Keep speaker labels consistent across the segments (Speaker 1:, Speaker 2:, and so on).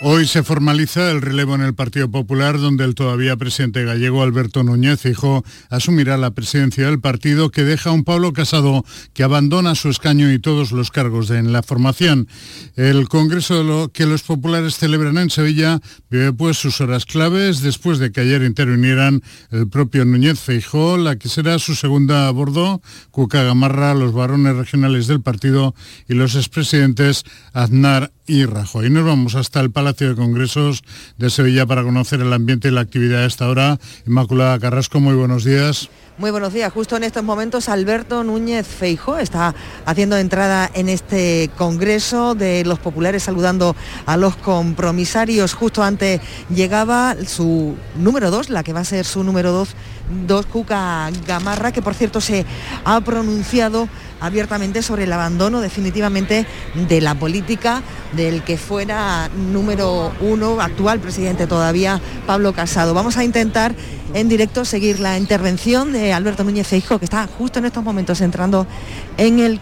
Speaker 1: Hoy se formaliza el relevo en el Partido Popular, donde el todavía presidente gallego Alberto Núñez Hijo asumirá la presidencia del partido, que deja a un Pablo Casado que abandona su escaño y todos los cargos en la formación. El congreso que los populares celebran en Sevilla vive pues sus horas claves después de que ayer intervinieran el propio Núñez Feijó, la que será su segunda a bordo, Cuca Gamarra, los varones regionales del partido y los expresidentes Aznar y Rajoy. Nos vamos hasta el Palacio de Congresos de Sevilla para conocer el ambiente y la actividad a esta hora. Inmaculada Carrasco, muy buenos días.
Speaker 2: Muy buenos días. Justo en estos momentos Alberto Núñez Feijo está haciendo entrada en este Congreso de los Populares saludando a los compromisarios. Justo antes llegaba su número dos, la que va a ser su número dos, dos Cuca Gamarra, que por cierto se ha pronunciado abiertamente sobre el abandono definitivamente de la política del que fuera número uno, actual presidente todavía, Pablo Casado. Vamos a intentar en directo seguir la intervención de Alberto Núñez Feijo, que está justo en estos momentos entrando en el...
Speaker 3: ¿eh?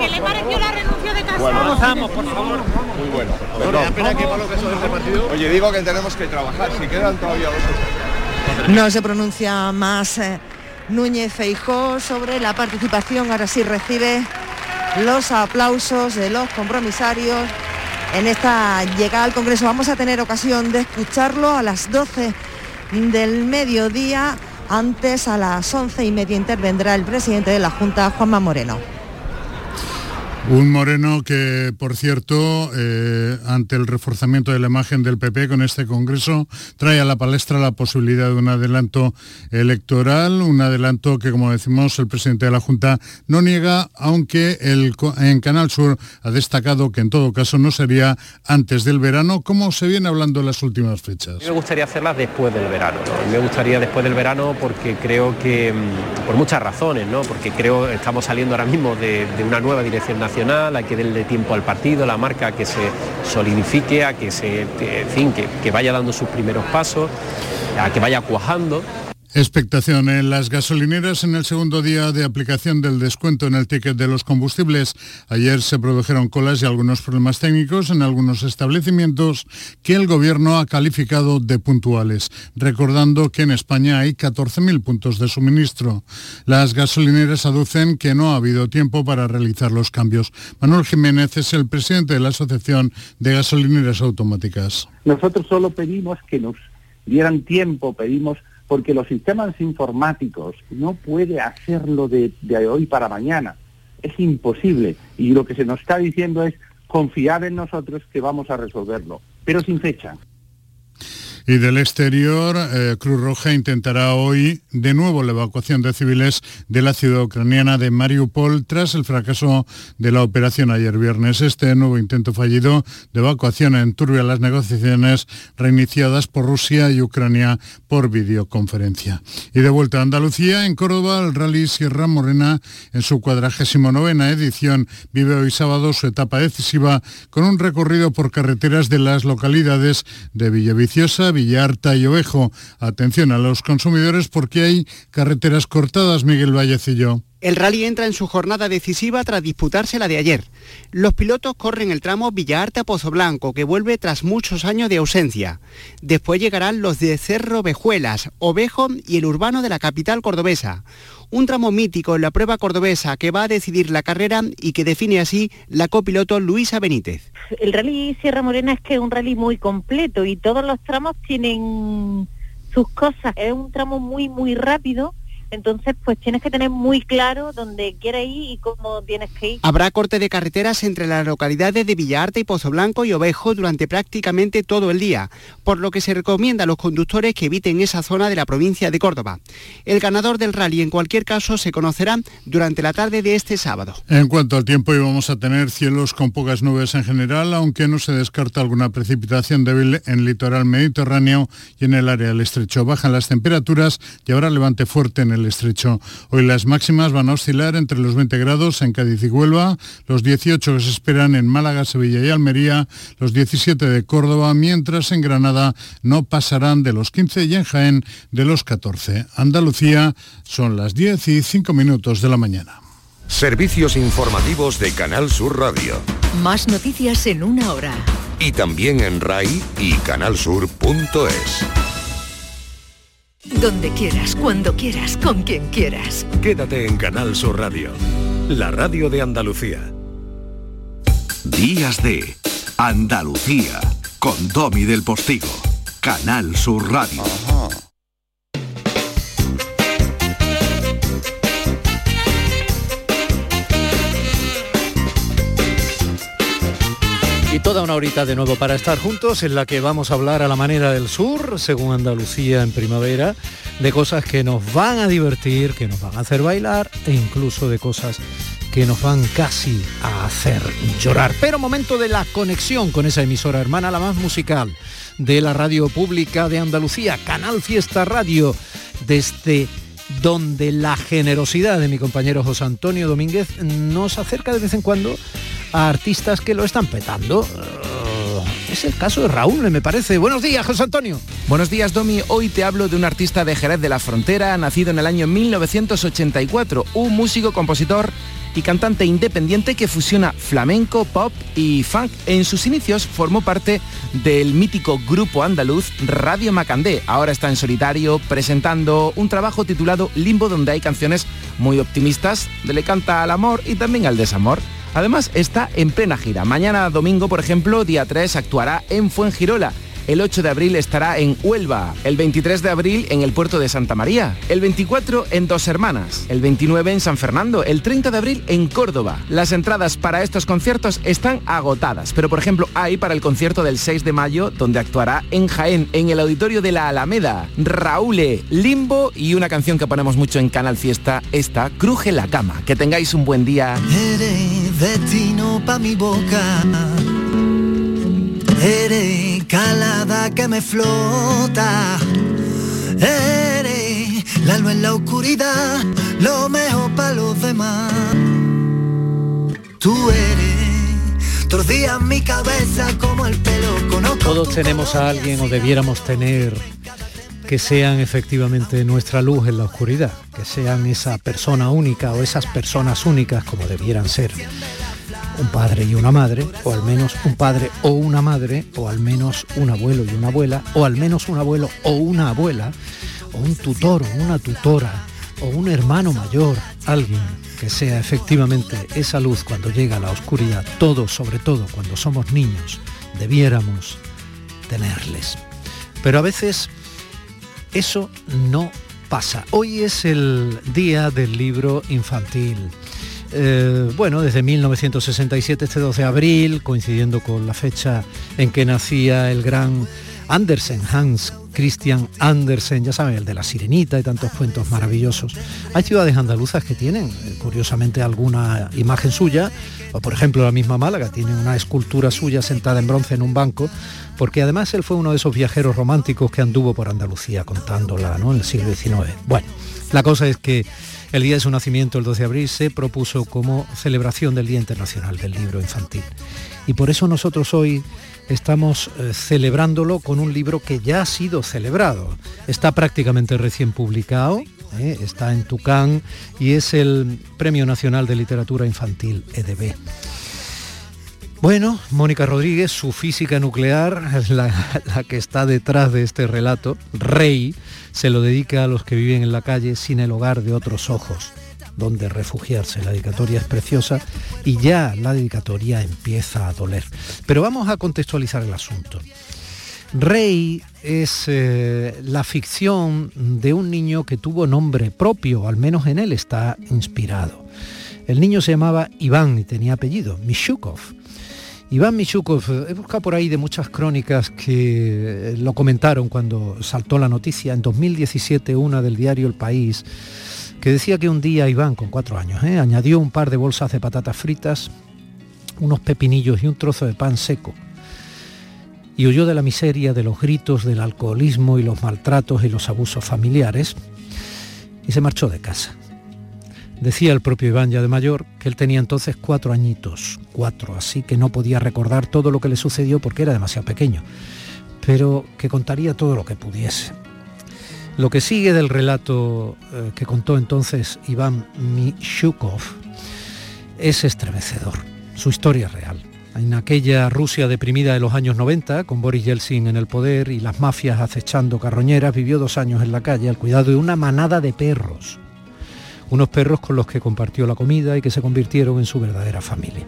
Speaker 3: ¿Qué le pareció la renuncia de Casado? Bueno, vamos, por favor. Muy bueno.
Speaker 4: Oye, digo que tenemos que trabajar, si quedan todavía dos
Speaker 2: No se pronuncia más eh, Núñez Feijó sobre la participación. Ahora sí recibe los aplausos de los compromisarios en esta llegada al Congreso. Vamos a tener ocasión de escucharlo a las 12 del mediodía. Antes, a las once y media, intervendrá el presidente de la Junta, Juanma Moreno.
Speaker 1: Un Moreno que, por cierto, eh, ante el reforzamiento de la imagen del PP con este Congreso, trae a la palestra la posibilidad de un adelanto electoral, un adelanto que, como decimos, el presidente de la Junta no niega, aunque el, en Canal Sur ha destacado que en todo caso no sería antes del verano, como se viene hablando en las últimas fechas.
Speaker 5: Me gustaría hacerlas después del verano. Me gustaría después del verano porque creo que, mm, por muchas razones, ¿no? porque creo que estamos saliendo ahora mismo de una nueva dirección nacional a que déle tiempo al partido, la marca que se solidifique, a que se, fin, que, que vaya dando sus primeros pasos, a que vaya cuajando
Speaker 1: Expectación en las gasolineras en el segundo día de aplicación del descuento en el ticket de los combustibles. Ayer se produjeron colas y algunos problemas técnicos en algunos establecimientos que el Gobierno ha calificado de puntuales, recordando que en España hay 14.000 puntos de suministro. Las gasolineras aducen que no ha habido tiempo para realizar los cambios. Manuel Jiménez es el presidente de la Asociación de Gasolineras Automáticas.
Speaker 6: Nosotros solo pedimos que nos dieran tiempo, pedimos porque los sistemas informáticos no puede hacerlo de, de hoy para mañana. Es imposible. Y lo que se nos está diciendo es confiar en nosotros que vamos a resolverlo, pero sin fecha.
Speaker 1: Y del exterior, eh, Cruz Roja intentará hoy de nuevo la evacuación de civiles de la ciudad ucraniana de Mariupol tras el fracaso de la operación ayer viernes. Este nuevo intento fallido de evacuación enturbia las negociaciones reiniciadas por Rusia y Ucrania por videoconferencia. Y de vuelta a Andalucía, en Córdoba, el Rally Sierra Morena, en su cuadragésimo novena edición, vive hoy sábado su etapa decisiva con un recorrido por carreteras de las localidades de Villaviciosa, Villarta y Ovejo. Atención a los consumidores porque hay carreteras cortadas, Miguel Vallecillo.
Speaker 7: El rally entra en su jornada decisiva tras disputarse la de ayer. Los pilotos corren el tramo Villarta Pozo Blanco, que vuelve tras muchos años de ausencia. Después llegarán los de Cerro Vejuelas, Ovejo y el urbano de la capital cordobesa. Un tramo mítico en la prueba cordobesa que va a decidir la carrera y que define así la copiloto Luisa Benítez.
Speaker 8: El rally Sierra Morena es que es un rally muy completo y todos los tramos tienen sus cosas. Es un tramo muy, muy rápido entonces, pues tienes que tener muy claro dónde quieres ir y cómo tienes que ir.
Speaker 7: Habrá corte de carreteras entre las localidades de Villarte y Pozo Blanco y Ovejo durante prácticamente todo el día, por lo que se recomienda a los conductores que eviten esa zona de la provincia de Córdoba. El ganador del rally, en cualquier caso, se conocerá durante la tarde de este sábado.
Speaker 1: En cuanto al tiempo, íbamos a tener cielos con pocas nubes en general, aunque no se descarta alguna precipitación débil en el litoral mediterráneo y en el área del estrecho. Bajan las temperaturas y habrá levante fuerte en el del estrecho. Hoy las máximas van a oscilar entre los 20 grados en Cádiz y Huelva, los 18 que se esperan en Málaga, Sevilla y Almería, los 17 de Córdoba, mientras en Granada no pasarán de los 15 y en Jaén de los 14. Andalucía son las 10 y 5 minutos de la mañana.
Speaker 9: Servicios informativos de Canal Sur Radio.
Speaker 10: Más noticias en una hora.
Speaker 9: Y también en RAI y canalsur.es.
Speaker 10: Donde quieras, cuando quieras, con quien quieras.
Speaker 9: Quédate en Canal Sur Radio, la radio de Andalucía. Días de Andalucía, con Domi del Postigo, Canal Sur Radio.
Speaker 11: Toda una horita de nuevo para estar juntos en la que vamos a hablar a la manera del sur, según Andalucía en primavera, de cosas que nos van a divertir, que nos van a hacer bailar e incluso de cosas que nos van casi a hacer llorar. Pero momento de la conexión con esa emisora hermana, la más musical de la radio pública de Andalucía, Canal Fiesta Radio, desde donde la generosidad de mi compañero José Antonio Domínguez nos acerca de vez en cuando a artistas que lo están petando. Uh, es el caso de Raúl, me parece. Buenos días, José Antonio.
Speaker 12: Buenos días, Domi. Hoy te hablo de un artista de Jerez de la Frontera, nacido en el año 1984, un músico, compositor y cantante independiente que fusiona flamenco, pop y funk. En sus inicios formó parte del mítico grupo andaluz Radio Macandé. Ahora está en solitario presentando un trabajo titulado Limbo donde hay canciones muy optimistas, le canta al amor y también al desamor. Además está en plena gira. Mañana domingo, por ejemplo, día 3, actuará en Fuengirola el 8 de abril estará en Huelva, el 23 de abril en el puerto de Santa María, el 24 en Dos Hermanas, el 29 en San Fernando, el 30 de abril en Córdoba. Las entradas para estos conciertos están agotadas, pero por ejemplo hay para el concierto del 6 de mayo donde actuará en Jaén, en el auditorio de la Alameda, Raúl, Limbo y una canción que ponemos mucho en Canal Fiesta, esta, Cruje la cama. Que tengáis un buen día.
Speaker 13: Eres calada que me flota. Eres la luz en la oscuridad, lo mejor para los demás. Tú eres, tordía mi cabeza como el pelo con
Speaker 11: Todos tenemos a alguien o debiéramos tener que sean efectivamente nuestra luz en la oscuridad, que sean esa persona única o esas personas únicas como debieran ser un padre y una madre, o al menos un padre o una madre, o al menos un abuelo y una abuela, o al menos un abuelo o una abuela, o un tutor o una tutora, o un hermano mayor, alguien que sea efectivamente esa luz cuando llega a la oscuridad, todos, sobre todo cuando somos niños, debiéramos tenerles. Pero a veces eso no pasa. Hoy es el día del libro infantil. Eh, bueno, desde 1967, este 12 de abril, coincidiendo con la fecha en que nacía el gran Andersen, Hans Christian Andersen, ya saben, el de la sirenita y tantos cuentos maravillosos. Hay ciudades andaluzas que tienen, eh, curiosamente, alguna imagen suya, o por ejemplo la misma Málaga tiene una escultura suya sentada en bronce en un banco, porque además él fue uno de esos viajeros románticos que anduvo por Andalucía contándola ¿no? en el siglo XIX. Bueno, la cosa es que el día de su nacimiento, el 12 de abril, se propuso como celebración del Día Internacional del Libro Infantil. Y por eso nosotros hoy estamos eh, celebrándolo con un libro que ya ha sido celebrado. Está prácticamente recién publicado, eh, está en Tucán y es el Premio Nacional de Literatura Infantil EDB. Bueno, Mónica Rodríguez, su física nuclear, la, la que está detrás de este relato, Rey, se lo dedica a los que viven en la calle sin el hogar de otros ojos, donde refugiarse. La dedicatoria es preciosa y ya la dedicatoria empieza a doler. Pero vamos a contextualizar el asunto. Rey es eh, la ficción de un niño que tuvo nombre propio, al menos en él está inspirado. El niño se llamaba Iván y tenía apellido, Mishukov. Iván Michukov, he buscado por ahí de muchas crónicas que eh, lo comentaron cuando saltó la noticia. En 2017 una del diario El País que decía que un día Iván, con cuatro años, ¿eh? añadió un par de bolsas de patatas fritas, unos pepinillos y un trozo de pan seco. Y huyó de la miseria, de los gritos, del alcoholismo y los maltratos y los abusos familiares. y se marchó de casa. Decía el propio Iván ya de mayor que él tenía entonces cuatro añitos, cuatro, así que no podía recordar todo lo que le sucedió porque era demasiado pequeño, pero que contaría todo lo que pudiese. Lo que sigue del relato eh, que contó entonces Iván Mishukov es estremecedor. Su historia es real. En aquella Rusia deprimida de los años 90, con Boris Yeltsin en el poder y las mafias acechando carroñeras, vivió dos años en la calle al cuidado de una manada de perros. Unos perros con los que compartió la comida y que se convirtieron en su verdadera familia.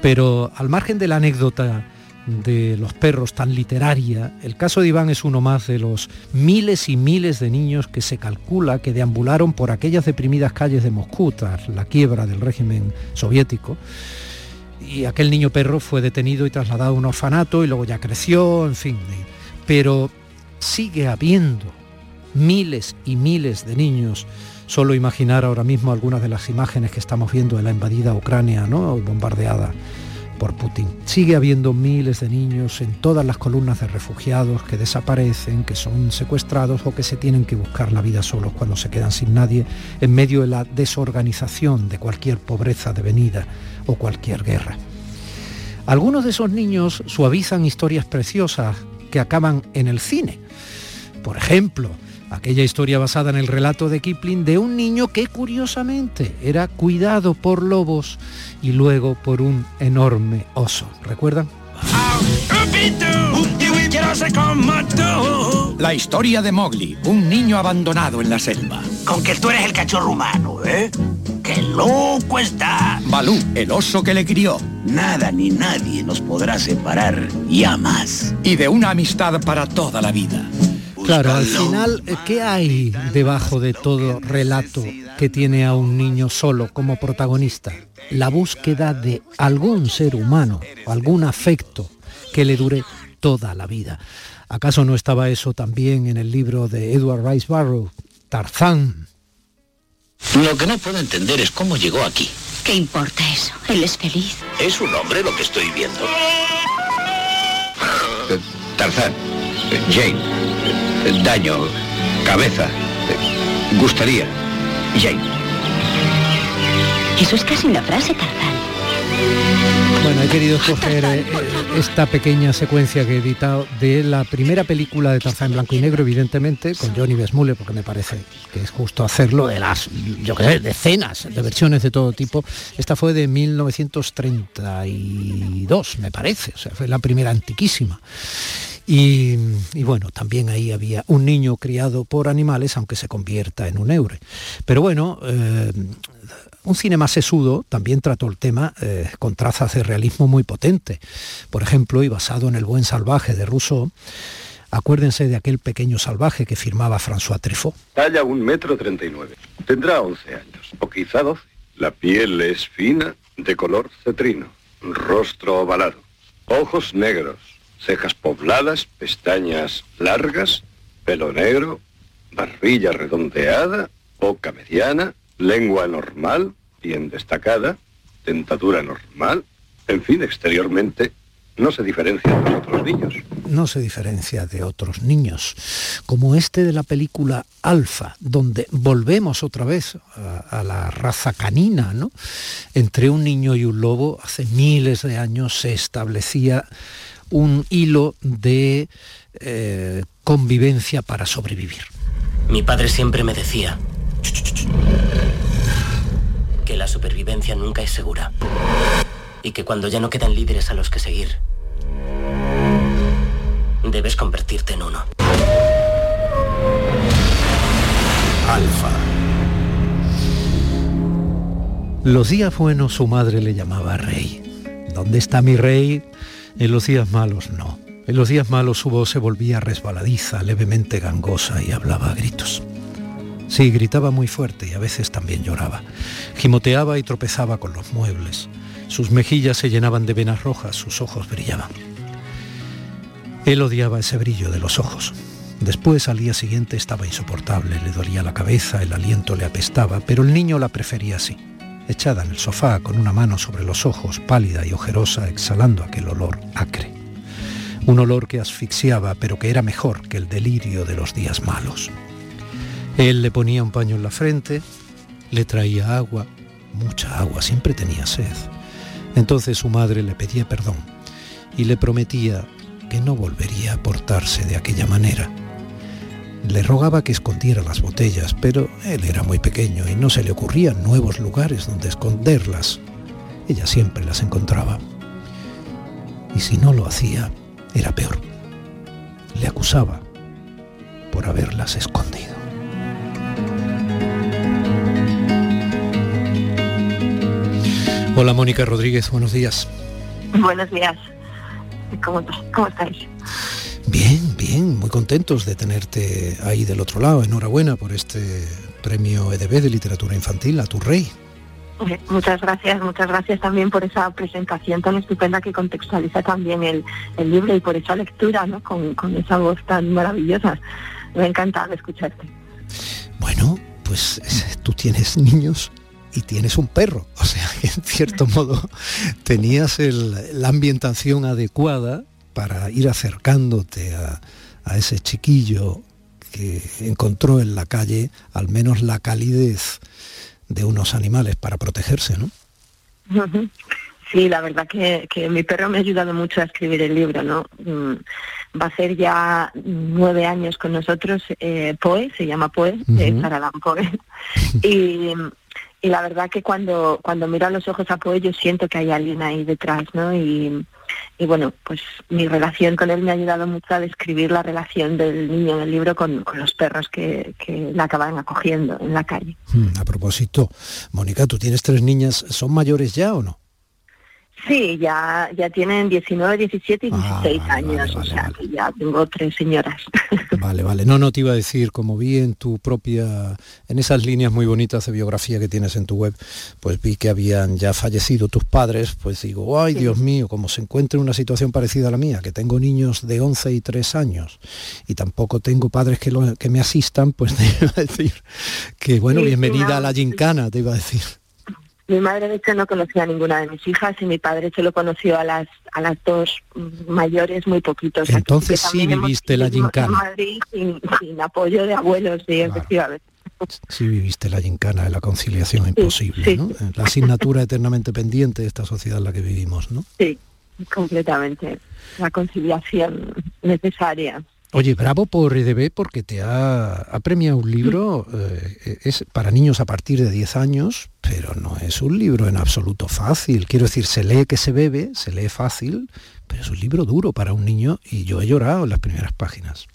Speaker 11: Pero al margen de la anécdota de los perros tan literaria, el caso de Iván es uno más de los miles y miles de niños que se calcula que deambularon por aquellas deprimidas calles de Moscú tras la quiebra del régimen soviético. Y aquel niño perro fue detenido y trasladado a un orfanato y luego ya creció, en fin. Pero sigue habiendo miles y miles de niños. Solo imaginar ahora mismo algunas de las imágenes que estamos viendo de la invadida Ucrania, ¿no? bombardeada por Putin. Sigue habiendo miles de niños en todas las columnas de refugiados que desaparecen, que son secuestrados o que se tienen que buscar la vida solos cuando se quedan sin nadie en medio de la desorganización de cualquier pobreza devenida o cualquier guerra. Algunos de esos niños suavizan historias preciosas que acaban en el cine. Por ejemplo, aquella historia basada en el relato de Kipling de un niño que curiosamente era cuidado por lobos y luego por un enorme oso. ¿Recuerdan?
Speaker 14: La historia de Mowgli, un niño abandonado en la selva.
Speaker 15: Con que tú eres el cachorro humano, ¿eh? ¡Qué loco está!
Speaker 14: Balú, el oso que le crió.
Speaker 15: Nada ni nadie nos podrá separar ya más.
Speaker 14: Y de una amistad para toda la vida.
Speaker 11: Claro, al final, ¿qué hay debajo de todo relato que tiene a un niño solo como protagonista? La búsqueda de algún ser humano, algún afecto que le dure toda la vida. ¿Acaso no estaba eso también en el libro de Edward Rice Barrow, Tarzán?
Speaker 15: Lo que no puedo entender es cómo llegó aquí.
Speaker 16: ¿Qué importa eso? Él es feliz.
Speaker 15: ¿Es un hombre lo que estoy viendo? Eh, Tarzán, eh, Jane, eh, daño, cabeza, gustaría, Jane.
Speaker 16: Eso es casi una frase, Tarzán.
Speaker 11: Bueno, he querido escoger eh, esta pequeña secuencia que he editado de la primera película de Tarzán en blanco y negro, evidentemente, con Johnny Besmule, porque me parece que es justo hacerlo, de las, yo qué sé, decenas de versiones de todo tipo. Esta fue de 1932, me parece, o sea, fue la primera antiquísima. Y, bueno, también ahí había un niño criado por animales, aunque se convierta en un eure. Pero bueno, eh, un cine más sesudo también trató el tema eh, con trazas de realismo muy potente. Por ejemplo, y basado en El buen salvaje de Rousseau, acuérdense de aquel pequeño salvaje que firmaba François Truffaut.
Speaker 17: Talla un metro treinta y nueve. Tendrá 11 años, o quizá 12. La piel es fina, de color cetrino, rostro ovalado, ojos negros, cejas pobladas, pestañas largas, pelo negro, barbilla redondeada, boca mediana, lengua normal, bien destacada, dentadura normal, en fin, exteriormente no se diferencia de otros niños.
Speaker 11: No se diferencia de otros niños, como este de la película Alfa, donde volvemos otra vez a, a, la raza canina, ¿no? Entre un niño y un lobo, hace miles de años se establecía un hilo de eh, convivencia para sobrevivir.
Speaker 18: Mi padre siempre me decía que la supervivencia nunca es segura y que cuando ya no quedan líderes a los que seguir, debes convertirte en uno.
Speaker 9: Alfa.
Speaker 11: Los días buenos su madre le llamaba rey. ¿Dónde está mi rey? En los días malos no. En los días malos su voz se volvía resbaladiza, levemente gangosa y hablaba a gritos. Sí, gritaba muy fuerte y a veces también lloraba. Gimoteaba y tropezaba con los muebles. Sus mejillas se llenaban de venas rojas, sus ojos brillaban. Él odiaba ese brillo de los ojos. Después, al día siguiente, estaba insoportable, le dolía la cabeza, el aliento le apestaba, pero el niño la prefería así, echada en el sofá con una mano sobre los ojos, pálida y ojerosa, exhalando aquel olor acre. Un olor que asfixiaba, pero que era mejor que el delirio de los días malos. Él le ponía un paño en la frente, le traía agua, mucha agua, siempre tenía sed. Entonces su madre le pedía perdón y le prometía que no volvería a portarse de aquella manera. Le rogaba que escondiera las botellas, pero él era muy pequeño y no se le ocurrían nuevos lugares donde esconderlas. Ella siempre las encontraba. Y si no lo hacía, era peor. Le acusaba por haberlas escondido. Hola Mónica Rodríguez, buenos días.
Speaker 19: Buenos días. ¿Cómo, estáis?
Speaker 11: Bien, bien, muy contentos de tenerte ahí del otro lado. Enhorabuena por este premio EDB de literatura infantil a tu rey.
Speaker 19: Muchas gracias, muchas gracias también por esa presentación tan estupenda que contextualiza también el, el libro y por esa lectura, ¿no? Con, con esa voz tan maravillosa. Me ha encantado escucharte.
Speaker 11: Bueno, pues tú tienes niños y tienes un perro. O sea, que en cierto modo tenías el- la ambientación adecuada para ir acercándote a, a ese chiquillo que encontró en la calle al menos la calidez de unos animales para protegerse, ¿no?
Speaker 19: Sí, la verdad que, que mi perro me ha ayudado mucho a escribir el libro, ¿no? Mm, Va a ser ya nueve años con nosotros, eh, Poe, se llama Poe, de
Speaker 20: Ujú.
Speaker 19: Sarah Poe. y, y la verdad que cuando, cuando miro a los ojos a Poe yo siento que hay alguien ahí detrás, ¿no? Y, y bueno, pues mi relación con él me ha ayudado mucho a describir la relación del niño en el libro con, con los perros que, que la acaban acogiendo en la calle.
Speaker 11: Mm, A propósito, Mónica, tú tienes tres niñas, ¿son mayores ya o no?
Speaker 19: Sí, ya, ya tienen 19, 17 y
Speaker 11: Ah,
Speaker 19: 16 años, o sea, que ya tengo tres señoras.
Speaker 11: Vale, vale. No, no te iba a decir, como vi en tu propia, en esas líneas muy bonitas de biografía que tienes en tu web, pues vi que habían ya fallecido tus padres, pues digo, ay Dios mío, como se encuentra en una situación parecida a la mía, que tengo niños de 11 y 3 años y tampoco tengo padres que, lo- que me asistan, pues te iba a decir que, bueno,
Speaker 19: Sí, sí,
Speaker 11: bienvenida
Speaker 19: no,
Speaker 11: a la gincana, te iba a decir.
Speaker 19: Mi madre de hecho no conocía a ninguna de mis hijas y mi padre solo conoció a las a las dos mayores muy poquitos.
Speaker 11: Entonces sí viviste la
Speaker 19: en
Speaker 11: gincana.
Speaker 19: Madrid sin, sin apoyo de abuelos, sí, efectivamente.
Speaker 11: Sí viviste la gincana de la conciliación imposible, ¿no? La asignatura eternamente pendiente de esta sociedad en la que vivimos, ¿no?
Speaker 19: Sí, completamente. La conciliación necesaria.
Speaker 11: Oye, bravo por EDB porque te ha, ha premiado un libro, eh, es para niños a partir de 10 años, pero no es un libro en absoluto fácil. Quiero decir, se lee que se bebe, se lee fácil, pero es un libro duro para un niño y yo he llorado en las primeras páginas.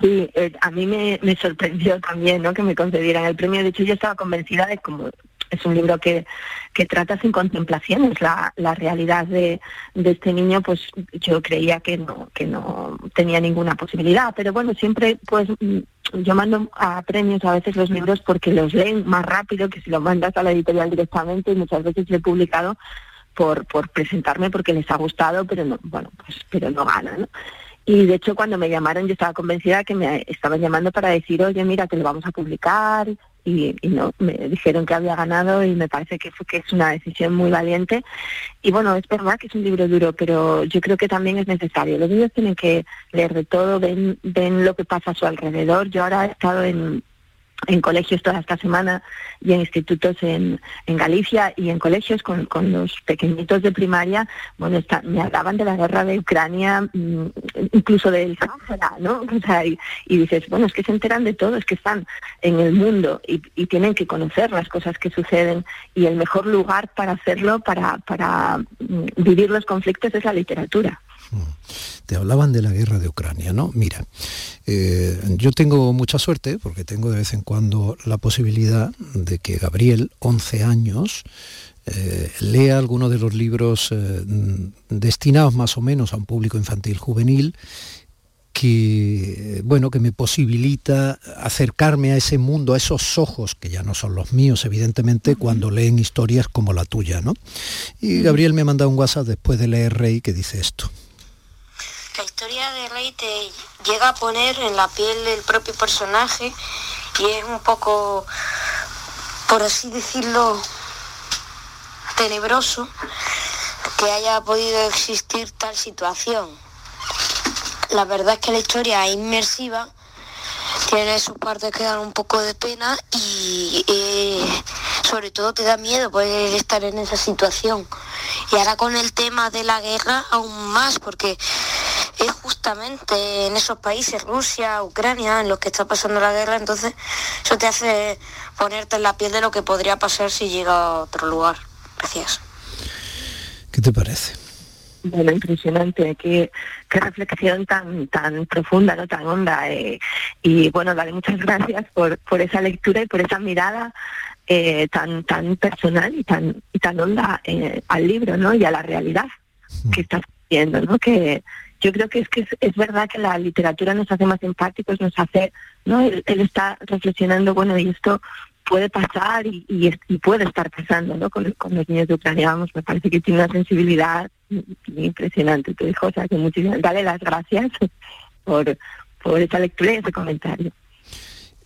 Speaker 19: Sí, eh, a mí me, me sorprendió también ¿no? que me concedieran el premio. De hecho, yo estaba convencida de como es un libro que, que trata sin contemplaciones la, la realidad de, de este niño, pues yo creía que no, que no tenía ninguna posibilidad. Pero bueno, siempre pues mm, yo mando a premios a veces los libros porque los leen más rápido que si los mandas a la editorial directamente y muchas veces lo he publicado por, por presentarme porque les ha gustado, pero no, bueno, pues pero no gana, ¿no? Y de hecho cuando me llamaron yo estaba convencida que me estaban llamando para decir, oye, mira, que lo vamos a publicar. Y, y no, me dijeron que había ganado y me parece que, que es una decisión muy valiente. Y bueno, es verdad que es un libro duro, pero yo creo que también es necesario. Los niños tienen que leer de todo, ven, ven lo que pasa a su alrededor. Yo ahora he estado en, en colegios toda esta semana y en institutos en, en Galicia y en colegios con, con los pequeñitos de primaria, bueno, está- me hablaban de la guerra de Ucrania, mm, incluso del Sáhara, ¿no? O sea, y, y dices, bueno, es que se enteran de todo, es que están en el mundo y, y tienen que conocer las cosas que suceden y el mejor lugar para hacerlo, para, para mm, vivir los conflictos es la literatura.
Speaker 11: Te hablaban de la guerra de Ucrania, ¿no? Mira, eh, yo tengo mucha suerte porque tengo de vez en cuando la posibilidad de que Gabriel, 11 años, eh, lea alguno de los libros eh, mm, destinados más o menos a un público infantil juvenil que bueno que me posibilita acercarme a ese mundo, a esos ojos que ya no son los míos, evidentemente, cuando leen historias como la tuya, ¿no? Y Gabriel me ha mandado un WhatsApp después de leer Rey que dice esto.
Speaker 20: La historia de Rey te llega a poner en la piel del propio personaje y es un poco, por así decirlo, tenebroso que haya podido existir tal situación. La verdad es que la historia es inmersiva, tiene sus partes que dan un poco de pena y sobre todo te da miedo poder estar en esa situación. Y ahora con el tema de la guerra aún más, porque es justamente en esos países, Rusia, Ucrania, en los que está pasando la guerra, entonces eso te hace ponerte en la piel de lo que podría pasar si llega a otro lugar. Gracias.
Speaker 11: ¿Qué te parece?
Speaker 19: Bueno, impresionante, qué, qué reflexión tan tan profunda, no tan honda. eh, y bueno, dale muchas gracias por, por esa lectura y por esa mirada eh, tan tan personal y tan y tan honda eh, al libro, ¿no? Y a la realidad que estás viendo, ¿no? Que yo creo que es que es, es verdad que la literatura nos hace más empáticos, nos hace, ¿no? Él, él está reflexionando, bueno, y esto puede pasar y, y, puede estar pasando, ¿no? Con, con los niños de Ucrania, vamos, me parece que tiene una sensibilidad impresionante, tu hijo, o sea, que muchísimas, dale las gracias por, por esa lectura y ese comentario.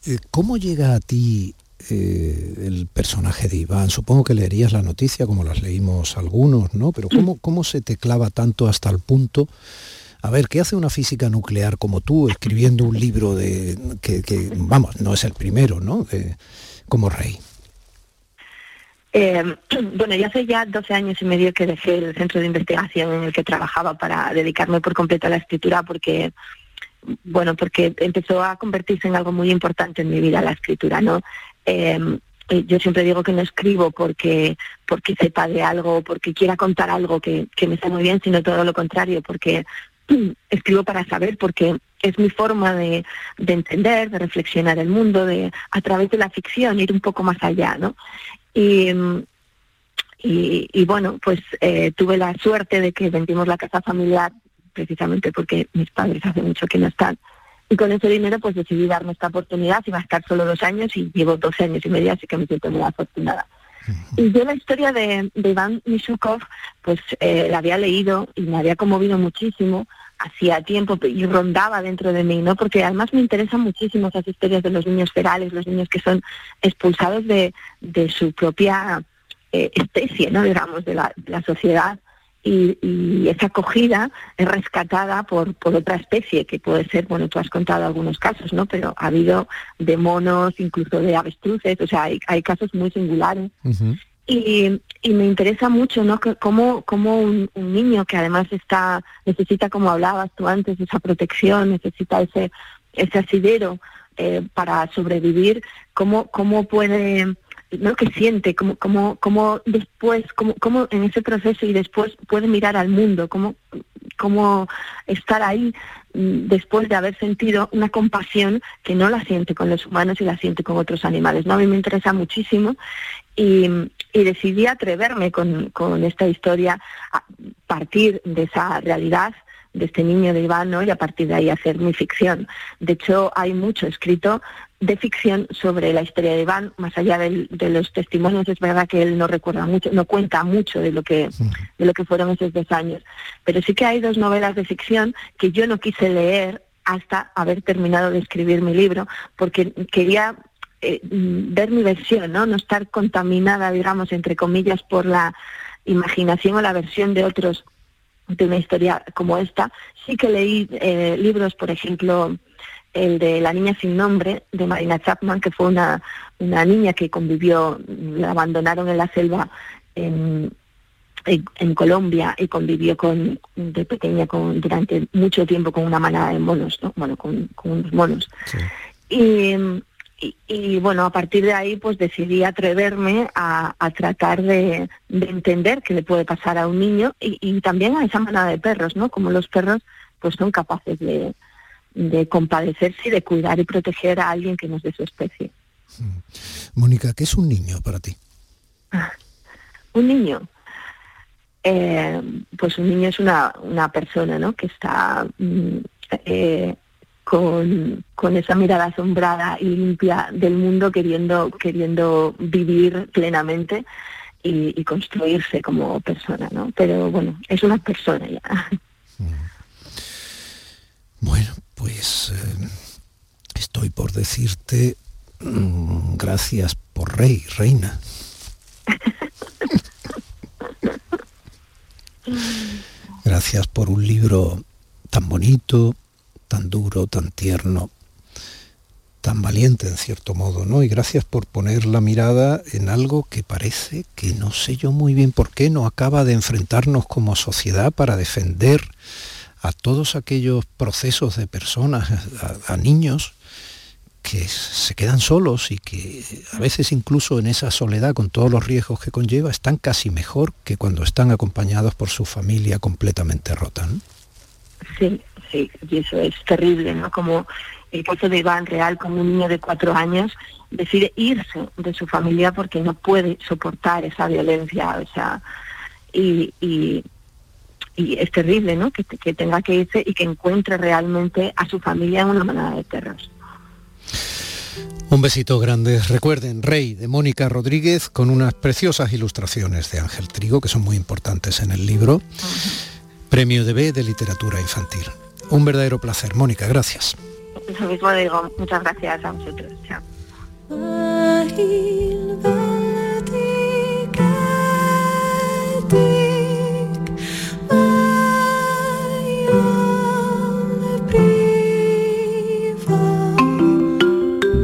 Speaker 11: Eh, ¿Cómo llega a ti eh, el personaje de Iván? Supongo que leerías la noticia como las leímos algunos, ¿no? Pero ¿cómo, cómo se te clava tanto hasta el punto? A ver, ¿qué hace una física nuclear como tú escribiendo un libro de que, vamos, no es el primero, ¿no? Como rey.
Speaker 19: Eh, bueno, ya hace ya 12 años y medio que dejé el centro de investigación en el que trabajaba para dedicarme por completo a la escritura porque, bueno, porque empezó a convertirse en algo muy importante en mi vida la escritura, ¿no? Eh, yo siempre digo que no escribo porque porque sepa de algo, porque quiera contar algo que, que me está muy bien, sino todo lo contrario, porque escribo para saber, porque es mi forma de, de entender, de reflexionar el mundo, de a través de la ficción ir un poco más allá, ¿no? Y, y, bueno, pues eh, tuve la suerte de que vendimos la casa familiar precisamente porque mis padres hace mucho que no están. Y con ese dinero pues decidí darme esta oportunidad, iba a estar solo dos años y llevo 12 años y medio, así que me siento muy afortunada. Y yo la historia de, de Iván Mishukov, pues eh, la había leído y me había conmovido muchísimo hacía tiempo y rondaba dentro de mí, ¿no? Porque además me interesan muchísimo esas historias de los niños ferales, los niños que son expulsados de, de su propia eh, especie, ¿no? Digamos, de la, de la sociedad y, y esa acogida es rescatada por, por otra especie, que puede ser, bueno, tú has contado algunos casos, ¿no? Pero ha habido de monos, incluso de avestruces, o sea, hay, hay casos muy singulares. Y, y me interesa mucho, ¿no? Que cómo, cómo un, un niño que además está necesita, como hablabas tú antes, esa protección, necesita ese ese asidero eh, para sobrevivir, cómo cómo puede no que siente, cómo cómo cómo después, cómo cómo en ese proceso y después puede mirar al mundo, cómo cómo estar ahí mm, después de haber sentido una compasión que no la siente con los humanos y la siente con otros animales. ¿no? A mí me interesa muchísimo y, y decidí atreverme con, esta historia a partir de esa realidad de este niño de Iván y a partir de ahí hacer mi ficción. De hecho, hay mucho escrito de ficción sobre la historia de Iván, más allá del- de los testimonios, es verdad que él no recuerda mucho, no cuenta mucho de lo que de lo que fueron esos dos años. Pero sí que hay dos novelas de ficción que yo no quise leer hasta haber terminado de escribir mi libro, porque quería eh, ver mi versión, ¿no? No estar contaminada, digamos, entre comillas, por la imaginación o la versión de otros de una historia como esta. Sí que leí eh, libros, por ejemplo, el de La niña sin nombre, de Marina Chapman, que fue una, una niña que convivió, la abandonaron en la selva en, en, en Colombia y convivió con de pequeña con, durante mucho tiempo con una manada de monos, ¿no? bueno, con, con unos monos. Y, y, y, bueno, a partir de ahí pues decidí atreverme a, a tratar de, de entender qué le puede pasar a un niño y, y también a esa manada de perros, ¿no? Como los perros pues son capaces de, de compadecerse y de cuidar y proteger a alguien que no es de su especie.
Speaker 11: Mónica, ¿qué es un niño para ti?
Speaker 19: Un niño, eh, pues un niño es una, una persona, ¿no? Que está mm, eh, con, con esa mirada asombrada y limpia del mundo, queriendo, queriendo vivir plenamente y, y construirse como persona, ¿no? Pero bueno, es una persona ya.
Speaker 11: Bueno, pues eh, estoy por decirte mm, gracias por rey, reina. Gracias por un libro tan bonito, tan duro, tan tierno, tan valiente en cierto modo, ¿no? Y gracias por poner la mirada en algo que parece que no sé yo muy bien por qué no acaba de enfrentarnos como sociedad para defender a todos aquellos procesos de personas, a, niños que se quedan solos y que a veces incluso en esa soledad con todos los riesgos que conlleva están casi mejor que cuando están acompañados por su familia completamente rota.
Speaker 19: Sí, sí, y eso es terrible, ¿no? Como el caso de Iván Real, como un niño de cuatro años decide irse de su familia porque no puede soportar esa violencia, o sea, y, y es terrible, ¿no? Que, que tenga que irse y que encuentre realmente a su familia en una manada de terror.
Speaker 11: Un besito grande. Recuerden, Rey de Mónica Rodríguez con unas preciosas ilustraciones de Ángel Trigo que son muy importantes en el libro. Premio de B de Literatura Infantil. Un verdadero placer. Mónica, gracias.
Speaker 19: Lo mismo digo, muchas gracias a vosotros. Chao.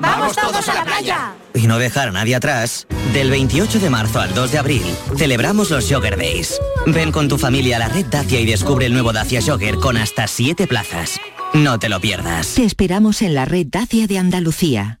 Speaker 21: ¡Vamos todos a la playa!
Speaker 22: y no dejar a nadie atrás, del 28 de marzo al 2 de abril celebramos los Jogger Days. Ven con tu familia a la red Dacia y descubre el nuevo Dacia Jogger con hasta 7 plazas. No te lo pierdas.
Speaker 10: Te esperamos en la red Dacia de Andalucía.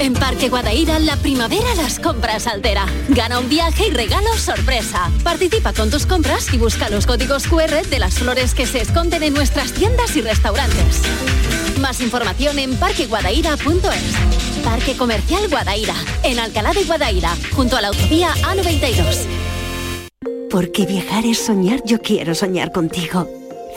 Speaker 23: En Parque Guadaira, la primavera las compras altera. Gana un viaje y regalo sorpresa. Participa con tus compras y busca los códigos QR de las flores que se esconden en nuestras tiendas y restaurantes. Más información en parqueguadaira.es. Parque Comercial Guadaira, en Alcalá de Guadaira, junto a la autovía A92.
Speaker 16: Porque viajar es soñar, yo quiero soñar contigo.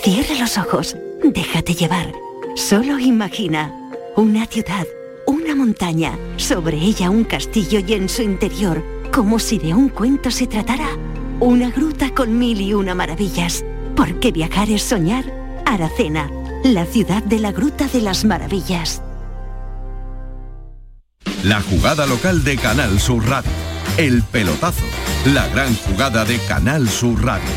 Speaker 16: Cierra los ojos, déjate llevar. Solo imagina una ciudad, una montaña, sobre ella un castillo y en su interior, como si de un cuento se tratara, una gruta con mil y una maravillas. Porque viajar es soñar, Aracena, la ciudad de la Gruta de las Maravillas.
Speaker 9: La jugada local de Canal Sur Radio. El pelotazo. La gran jugada de Canal Sur Radio.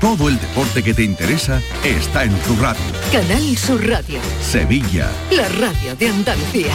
Speaker 9: Todo el deporte que te interesa está en tu radio.
Speaker 10: Canal Sur Radio,
Speaker 9: Sevilla.
Speaker 10: la radio de Andalucía.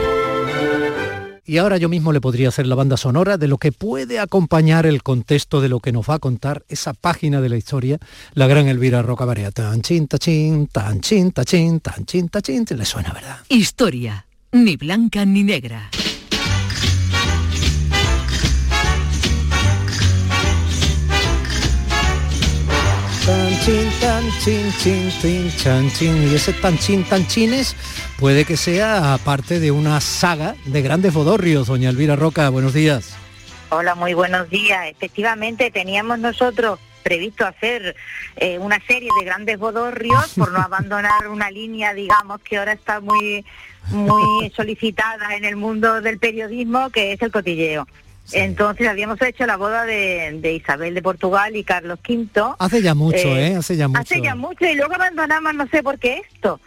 Speaker 11: Y ahora yo mismo le podría hacer la banda sonora de lo que puede acompañar el contexto de lo que nos va a contar esa página de la historia, la gran Elvira Roca Barea. Tan chin, ta chin, tan chin, ta chin, tan chin, ta chin. Le suena, ¿verdad?
Speaker 10: Historia. Ni blanca ni negra.
Speaker 11: Chin, tan chin, chin, chin, chan, chin. Y ese tan chin, tan chines puede que sea parte de una saga de grandes bodorrios. Doña Elvira Roca, buenos días.
Speaker 24: Hola, muy buenos días. Efectivamente, teníamos nosotros previsto hacer eh, una serie de grandes bodorrios por no abandonar una línea, digamos, que ahora está muy muy solicitada en el mundo del periodismo, que es el cotilleo. Entonces habíamos hecho la boda de, de, Isabel de Portugal y Carlos V.
Speaker 11: Hace ya mucho, ¿eh? Hace ya mucho.
Speaker 24: Hace ya mucho y luego abandonamos no sé por qué esto.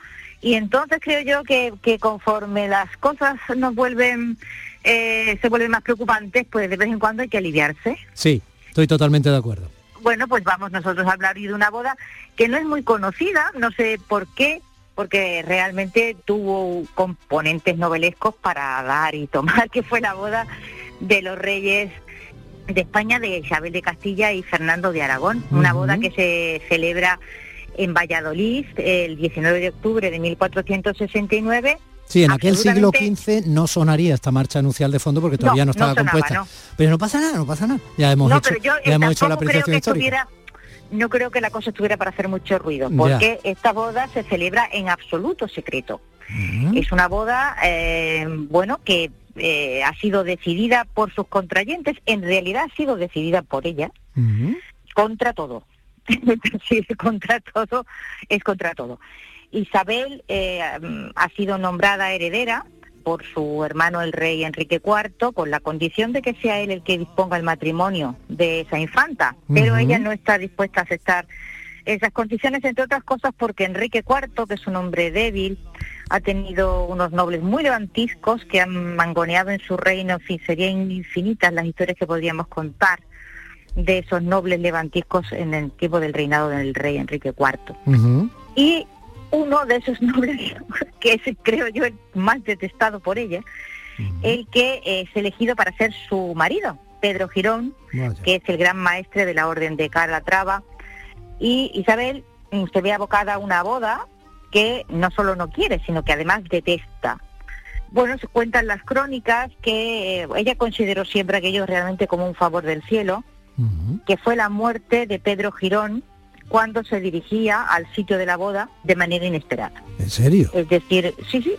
Speaker 24: Y entonces creo yo que, que conforme las cosas nos vuelven, eh, se vuelven más preocupantes, pues de vez en cuando hay que aliviarse.
Speaker 11: Sí, estoy totalmente de acuerdo.
Speaker 24: Bueno, pues vamos nosotros a hablar de una boda que no es muy conocida, no sé por qué, porque realmente tuvo componentes novelescos para dar y tomar, que fue la boda de los reyes de España, de Isabel de Castilla y Fernando de Aragón, una boda que se celebra en Valladolid el 19 de octubre de 1469
Speaker 11: Sí, en aquel siglo XV no sonaría esta marcha anuncial de fondo porque todavía no, estaba compuesta. Pero no pasa nada, no pasa nada. Ya hemos hecho, ya hemos hecho la apreciación histórica.
Speaker 24: no creo que la cosa estuviera para hacer mucho ruido, porque esta boda se celebra en absoluto secreto. Es una boda, eh, bueno, que eh, ha sido decidida por sus contrayentes, en realidad ha sido decidida por ella, contra todo. sí, contra todo, es contra todo. Isabel eh, ha sido nombrada heredera por su hermano el rey Enrique IV, con la condición de que sea él el que disponga el matrimonio de esa infanta, pero ella no está dispuesta a aceptar esas condiciones, entre otras cosas porque Enrique IV, que es un hombre débil, ha tenido unos nobles muy levantiscos que han mangoneado en su reino, en fin, serían infinitas las historias que podríamos contar de esos nobles levantiscos en el tiempo del reinado del rey Enrique IV. Y uno de esos nobles, que es creo yo el más detestado por ella, el que es elegido para ser su marido, Pedro Girón, que es el gran maestre de la Orden de Calatrava. Y Isabel mm, se ve abocada a una boda que no solo no quiere, sino que además detesta. Bueno, se cuentan las crónicas que eh, ella consideró siempre aquello realmente como un favor del cielo, que fue la muerte de Pedro Girón, cuando se dirigía al sitio de la boda de manera inesperada.
Speaker 11: ¿En serio?
Speaker 24: Es decir, sí, sí.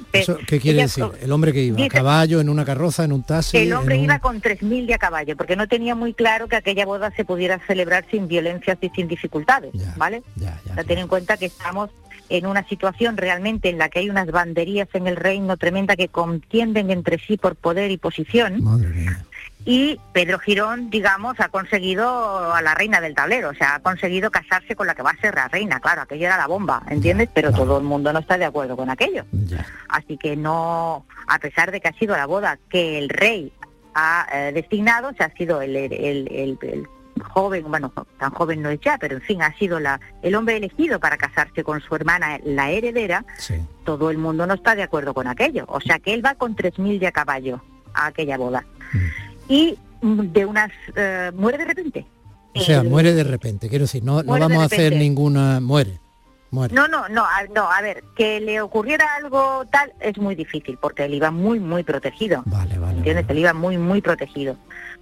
Speaker 11: ¿Qué quiere decir? ¿El hombre que iba a caballo, en una carroza, en un taxi?
Speaker 24: El hombre iba con 3.000 de a caballo, porque no tenía muy claro que aquella boda se pudiera celebrar sin violencias y sin dificultades, ¿vale? Ya, ya, ten en cuenta que estamos en una situación realmente en la que hay unas banderías en el reino tremenda que contienden entre sí por poder y posición.
Speaker 11: Madre mía
Speaker 24: y Pedro Girón, digamos, ha conseguido a la reina del tablero, o sea, ha conseguido casarse con la que va a ser la reina, claro, aquello era la bomba, ¿entiendes? Pero todo el mundo no está de acuerdo con aquello. Así que no, a pesar de que ha sido la boda que el rey ha eh, designado, o sea, ha sido el, el, joven, bueno, tan joven no es ya, pero en fin, ha sido la, el hombre elegido para casarse con su hermana, la heredera, todo el mundo no está de acuerdo con aquello. O sea que él va con 3.000 de a caballo a aquella boda. Mm y de unas eh, muere de repente.
Speaker 11: O sea, muere de repente, quiero decir, no, no vamos a hacer ninguna muere. Muere.
Speaker 24: No, no, no, no, a ver, que le ocurriera algo tal es muy difícil porque él iba muy, muy protegido.
Speaker 11: Vale, vale.
Speaker 24: ¿Entiendes? Él iba muy, muy protegido.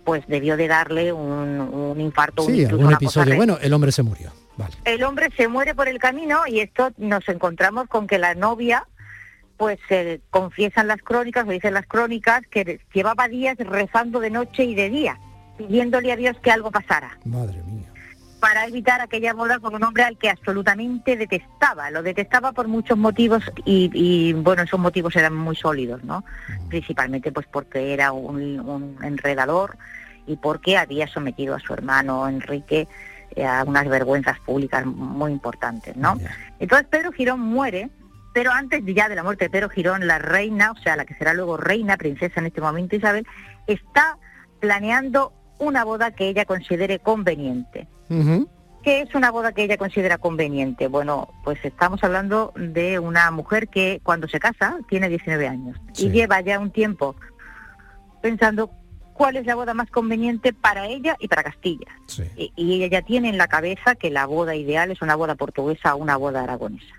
Speaker 24: Pues debió de darle un, un infarto.
Speaker 11: Sí, un episodio. Bueno, el hombre se murió. Vale.
Speaker 24: El hombre se muere por el camino y esto nos encontramos con que la novia pues se confiesan las crónicas, o dicen las crónicas, que llevaba días rezando de noche y de día, pidiéndole a Dios que algo pasara.
Speaker 11: Madre mía.
Speaker 24: Para evitar aquella boda con un hombre al que absolutamente detestaba. Lo detestaba por muchos motivos y, bueno, esos motivos eran muy sólidos, ¿no? Principalmente pues porque era un, enredador y porque había sometido a su hermano Enrique eh, a unas vergüenzas públicas muy importantes, ¿no? Entonces Pedro Girón muere pero antes ya de la muerte de Pedro Girón, la reina, o sea, la que será luego reina, princesa en este momento Isabel, está planeando una boda que ella considere conveniente. ¿Qué es una boda que ella considera conveniente? Bueno, pues estamos hablando de una mujer que cuando se casa tiene 19 años y lleva ya un tiempo pensando cuál es la boda más conveniente para ella y para Castilla. Y, y, ella ya tiene en la cabeza que la boda ideal es una boda portuguesa o una boda aragonesa.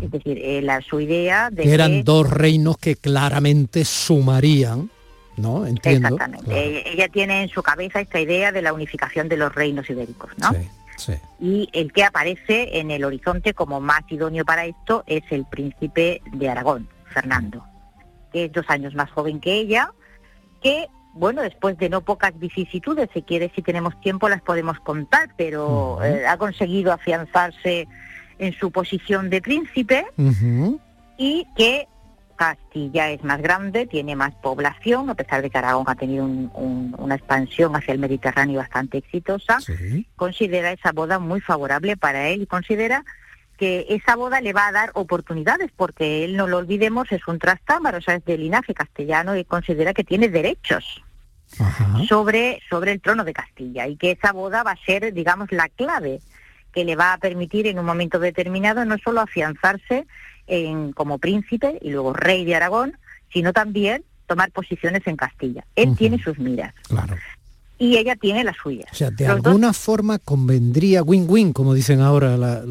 Speaker 24: Es decir, eh, la, su idea de
Speaker 11: que eran dos reinos que claramente sumarían, ¿no? Entiendo.
Speaker 24: Exactamente. Ella, tiene en su cabeza esta idea de la unificación de los reinos ibéricos, ¿no? Y el que aparece en el horizonte como más idóneo para esto es el príncipe de Aragón, Fernando, que es dos años más joven que ella, que bueno, después de no pocas vicisitudes, si quieres, si tenemos tiempo, las podemos contar, pero eh, ha conseguido afianzarse en su posición de príncipe y que Castilla es más grande, tiene más población, a pesar de que Aragón ha tenido una expansión hacia el Mediterráneo bastante exitosa, considera esa boda muy favorable para él y considera que esa boda le va a dar oportunidades, porque él, no lo olvidemos, es un trastámaro, o sea, es de linaje castellano y considera que tiene derechos sobre, sobre el trono de Castilla y que esa boda va a ser, digamos, la clave que le va a permitir en un momento determinado no solo afianzarse en, como príncipe y luego rey de Aragón, sino también tomar posiciones en Castilla. Él tiene sus miras. Y ella tiene las suyas.
Speaker 11: O sea, de alguna forma convendría win-win, como dicen ahora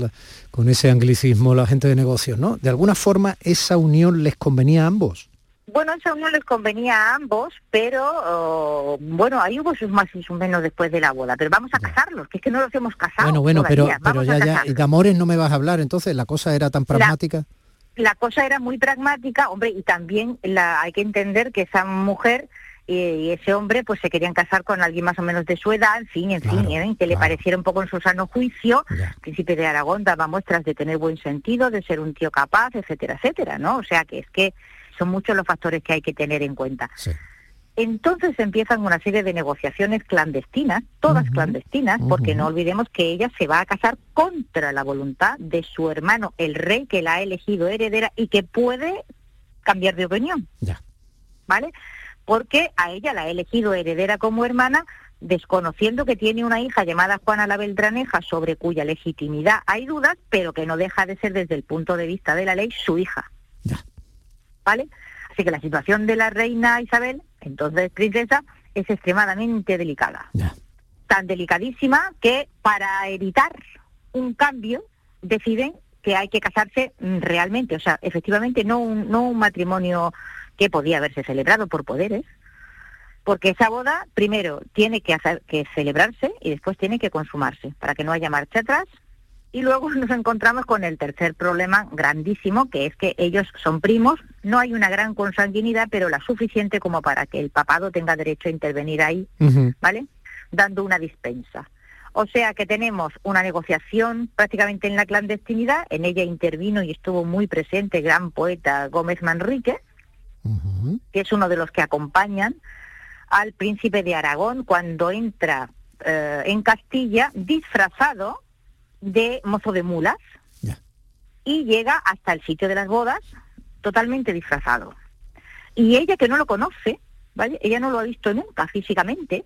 Speaker 11: con ese anglicismo la gente de negocios, ¿no? De alguna forma esa unión les convenía a ambos.
Speaker 24: Bueno, esa unión les convenía a ambos, pero oh, bueno, ahí hubo sus más y sus menos después de la boda. Pero vamos a casarlos, que es que no los hemos casado.
Speaker 11: Bueno, bueno, pero, pero ya, ya, y de amores no me vas a hablar, entonces la cosa era tan pragmática
Speaker 24: la cosa era muy pragmática, hombre, y también la, hay que entender que esa mujer y ese hombre pues se querían casar con alguien más o menos de su edad, en fin, en fin, ¿eh? que le pareciera un poco en su sano juicio. El príncipe de Aragón daba muestras de tener buen sentido, de ser un tío capaz, etcétera, etcétera, ¿no? O sea que es que son muchos los factores que hay que tener en cuenta. Entonces empiezan una serie de negociaciones clandestinas, todas clandestinas, porque no olvidemos que ella se va a casar contra la voluntad de su hermano, el rey que la ha elegido heredera y que puede cambiar de opinión.
Speaker 11: Ya.
Speaker 24: ¿Vale? Porque a ella la ha elegido heredera como hermana, desconociendo que tiene una hija llamada Juana la Beltraneja, sobre cuya legitimidad hay dudas, pero que no deja de ser desde el punto de vista de la ley su hija.
Speaker 11: Ya.
Speaker 24: ¿Vale? Así que la situación de la reina Isabel entonces princesa, es extremadamente delicada. Tan delicadísima que para evitar un cambio deciden que hay que casarse realmente, o sea, efectivamente no un, no un matrimonio que podía haberse celebrado por poderes, porque esa boda primero tiene que, hacer, que celebrarse y después tiene que consumarse, para que no haya marcha atrás y luego nos encontramos con el tercer problema grandísimo, que es que ellos son primos, no hay una gran consanguinidad, pero la suficiente como para que el papado tenga derecho a intervenir ahí, ¿vale? Dando una dispensa. O sea que tenemos una negociación prácticamente en la clandestinidad, en ella intervino y estuvo muy presente el gran poeta Gómez Manrique, que es uno de los que acompañan al príncipe de Aragón cuando entra eh, en Castilla disfrazado de mozo de mulas y llega hasta el sitio de las bodas totalmente disfrazado. Y ella que no lo conoce, ¿vale? Ella no lo ha visto nunca físicamente,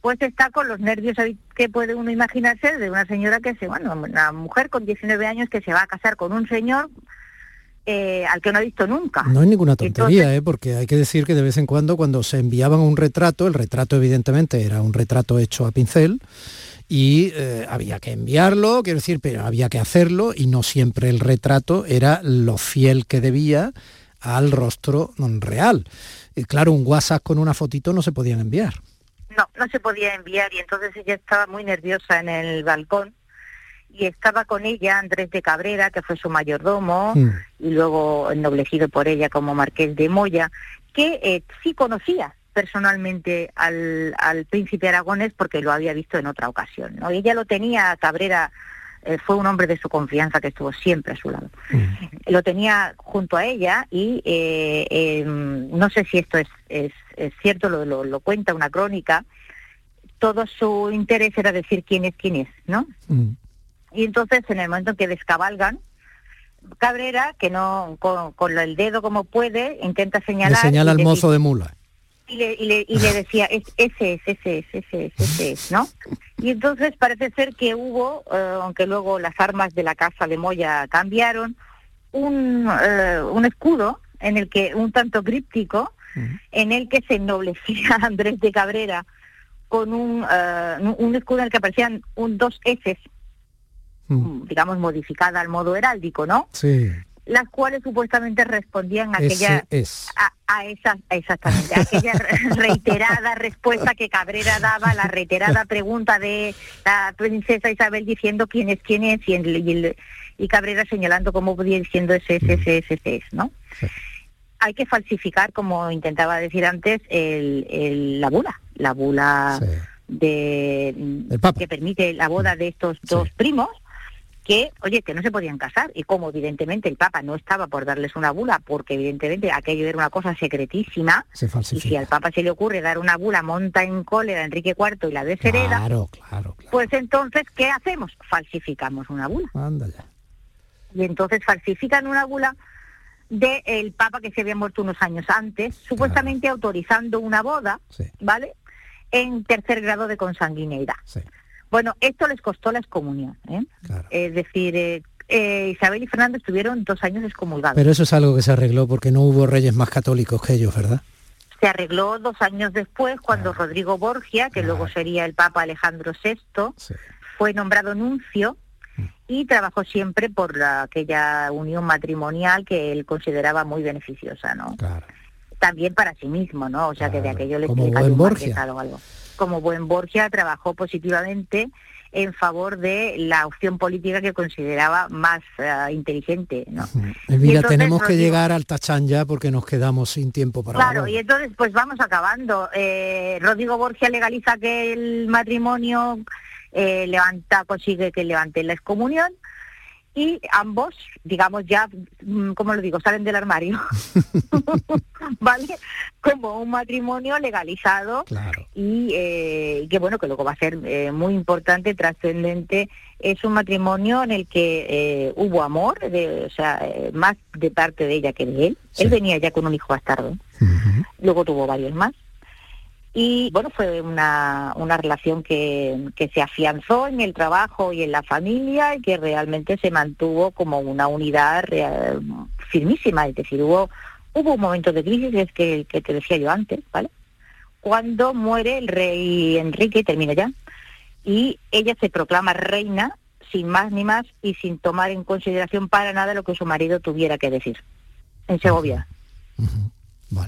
Speaker 24: pues está con los nervios que puede uno imaginarse de una señora que se, bueno, una mujer con 19 años que se va a casar con un señor eh, al que no ha visto nunca.
Speaker 11: No es ninguna tontería, ¿eh? porque hay que decir que de vez en cuando cuando se enviaban un retrato, el retrato evidentemente era un retrato hecho a pincel, y eh, había que enviarlo, quiero decir, pero había que hacerlo y no siempre el retrato era lo fiel que debía al rostro real. Y claro, un WhatsApp con una fotito no se podían enviar.
Speaker 24: No, no se podía enviar y entonces ella estaba muy nerviosa en el balcón y estaba con ella Andrés de Cabrera, que fue su mayordomo mm. y luego ennoblecido por ella como marqués de Moya, que eh, sí conocía personalmente al, al príncipe aragonés porque lo había visto en otra ocasión. ¿no? Ella lo tenía, Cabrera eh, fue un hombre de su confianza que estuvo siempre a su lado. Mm. Lo tenía junto a ella y eh, em, no sé si esto es, es, cierto, lo, lo, cuenta una crónica, todo su interés era decir quién es quién es, ¿no? Mm. Y entonces en el momento en que descabalgan, Cabrera, que no con, con el dedo como puede, intenta señalar...
Speaker 11: Le señala al mozo de mula
Speaker 24: y le, y le, y le decía, es, ese es, ese es, ese es, ese es, ¿no? Y entonces parece ser que hubo, eh, aunque luego las armas de la casa de Moya cambiaron, un, eh, un escudo en el que, un tanto críptico, en el que se ennoblecía Andrés de Cabrera con un, uh, un escudo en el que aparecían un dos S, digamos, modificada al modo heráldico, ¿no?
Speaker 11: Sí
Speaker 24: las cuales supuestamente respondían a aquella
Speaker 11: es.
Speaker 24: a, a esa exactamente a aquella reiterada respuesta que Cabrera daba a la reiterada pregunta de la princesa Isabel diciendo quién es quién es y, el- y el- y Cabrera señalando cómo podía diciendo ese ese ese ese, ese es, ¿no? Hay que falsificar, como intentaba decir antes, el, el- la bula, la bula de que permite la boda de estos dos primos que, oye, que no se podían casar y como evidentemente el Papa no estaba por darles una bula, porque evidentemente aquello era una cosa secretísima,
Speaker 11: Se
Speaker 24: y si al Papa se le ocurre dar una bula, monta en cólera Enrique IV y la deshereda,
Speaker 11: Claro, claro,
Speaker 24: pues entonces, ¿qué hacemos? Falsificamos una bula.
Speaker 11: Anda ya.
Speaker 24: Y entonces falsifican una bula del Papa que se había muerto unos años antes, supuestamente autorizando una boda, ¿vale? En tercer grado de consanguineidad. Bueno, esto les costó la excomunión, ¿eh? Es decir, eh, eh, Isabel y Fernando estuvieron dos años excomulgados.
Speaker 11: Pero eso es algo que se arregló porque no hubo reyes más católicos que ellos, ¿verdad?
Speaker 24: Se arregló dos años después cuando Rodrigo Borgia, que luego sería el Papa Alejandro VI, fue nombrado nuncio y trabajó siempre por la- aquella unión matrimonial que él consideraba muy beneficiosa, ¿no? También para sí mismo, ¿no? O sea, que de aquello le, o algo. Como buen Borgia trabajó positivamente en favor de la opción política que consideraba más eh, inteligente, ¿no? Y entonces,
Speaker 11: tenemos que llegar al Tachán ya porque nos quedamos sin tiempo para la
Speaker 24: Claro, y entonces pues vamos acabando. Eh, Rodrigo Borgia legaliza que el matrimonio eh, levanta, consigue que levante la excomunión y ambos, digamos ya, mm, ¿cómo lo digo? Salen del armario, ¿vale? Como un matrimonio legalizado y eh, que bueno, que luego va a ser eh, muy importante, trascendente. Es un matrimonio en el que eh, hubo amor, de, o sea, eh, más de parte de ella que de él. Él venía ya con un hijo bastardo, luego tuvo varios más. Y bueno, fue una, una relación que, que se afianzó en el trabajo y en la familia y que realmente se mantuvo como una unidad real- firmísima. Es decir, hubo, hubo un momento de crisis, es que, que te decía yo antes, ¿vale? Cuando muere el rey Enrique, termino ya, y ella se proclama reina sin más ni más y sin tomar en consideración para nada lo que su marido tuviera que decir en Segovia.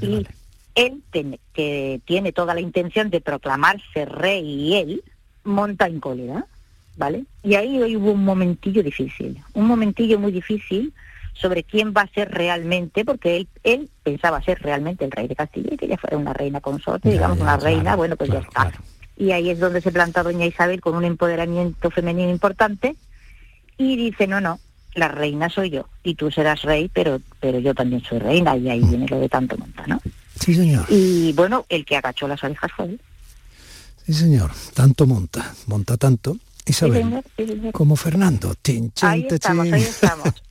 Speaker 24: y él, ten- que tiene toda la intención de proclamarse rey y él, monta en cólera, ¿vale? Y ahí hubo un momentillo difícil, un momentillo muy difícil sobre quién va a ser realmente, porque él, él pensaba ser realmente el rey de Castilla y que ella fuera una reina consorte, digamos, una reina, bueno, pues ya está. Y ahí es donde se planta doña Isabel con un empoderamiento femenino importante y dice, no, no, la reina soy yo y tú serás rey, pero, pero yo también soy reina y ahí viene lo de tanto monta, ¿no?
Speaker 11: Sí, señor.
Speaker 24: Y bueno, el que agachó las orejas fue él.
Speaker 11: Sí, señor. Tanto monta. Monta tanto. Isabel.
Speaker 24: señor, sí, señor.
Speaker 11: Como Fernando. Chin, chin,
Speaker 24: Ahí
Speaker 11: te,
Speaker 24: estamos,
Speaker 11: chin.
Speaker 24: ahí estamos.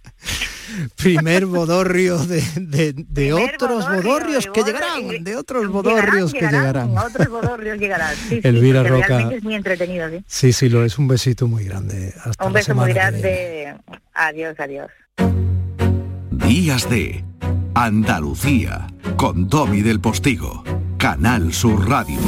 Speaker 11: Primer bodorrio de, de- de otros bodorrios que llegarán, de otros bodorrios que llegarán.
Speaker 24: Otros bodorrios llegarán. Sí, sí,
Speaker 11: Elvira Roca.
Speaker 24: Es muy entretenido, ¿sí?
Speaker 11: Sí, sí, lo es. Un besito muy grande. Hasta
Speaker 24: Un
Speaker 11: la
Speaker 24: beso muy grande. Adiós, adiós.
Speaker 9: Días de Andalucía con Domi del Postigo, Canal Sur Radio.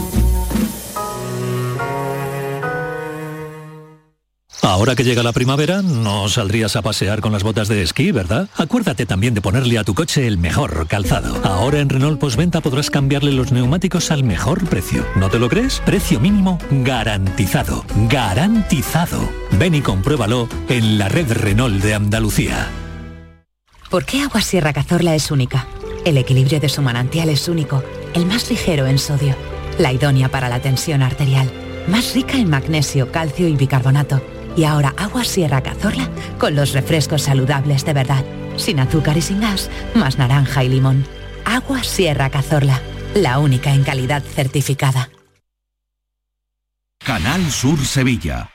Speaker 25: Ahora que llega la primavera, no saldrías a pasear con las botas de esquí, ¿verdad? Acuérdate también de ponerle a tu coche el mejor calzado. Ahora en Renault Postventa podrás cambiarle los neumáticos al mejor precio. ¿No te lo crees? Precio mínimo garantizado. Garantizado. Ven y compruébalo en la red Renault de Andalucía.
Speaker 26: ¿Por qué Agua Sierra Cazorla es única? El equilibrio de su manantial es único, el más ligero en sodio, la idónea para la tensión arterial, más rica en magnesio, calcio y bicarbonato. Y ahora Agua Sierra Cazorla con los refrescos saludables de verdad, sin azúcar y sin gas, más naranja y limón. Agua Sierra Cazorla, la única en calidad certificada.
Speaker 9: Canal Sur Sevilla.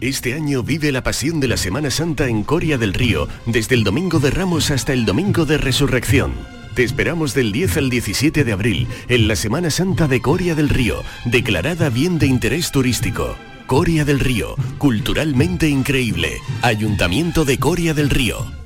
Speaker 27: Este año vive la pasión de la Semana Santa en Coria del Río, desde el Domingo de Ramos hasta el Domingo de Resurrección. Te esperamos del 10 al 17 de abril en la Semana Santa de Coria del Río, declarada bien de interés turístico. Coria del Río, culturalmente increíble. Ayuntamiento de Coria del Río.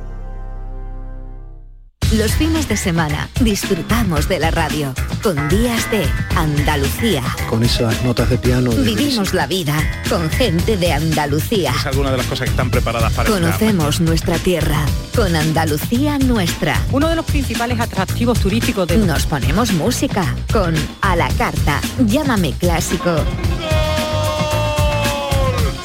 Speaker 10: Los fines de semana disfrutamos de la radio con días de Andalucía.
Speaker 11: Con esas notas de piano. de
Speaker 10: Vivimos la vida con gente de Andalucía.
Speaker 28: Es alguna de las cosas que están preparadas para este
Speaker 10: Conocemos nuestra tierra con Andalucía nuestra.
Speaker 29: Uno de los principales atractivos turísticos de...
Speaker 10: Nos ponemos música con A la Carta, Llámame Clásico.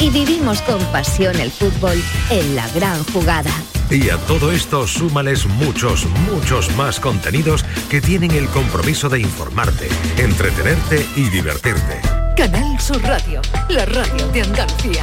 Speaker 10: Y vivimos con pasión el fútbol en la gran jugada.
Speaker 30: Y a todo esto súmales muchos, muchos más contenidos que tienen el compromiso de informarte, entretenerte y divertirte.
Speaker 10: Canal Sur Radio, la radio de Andalucía.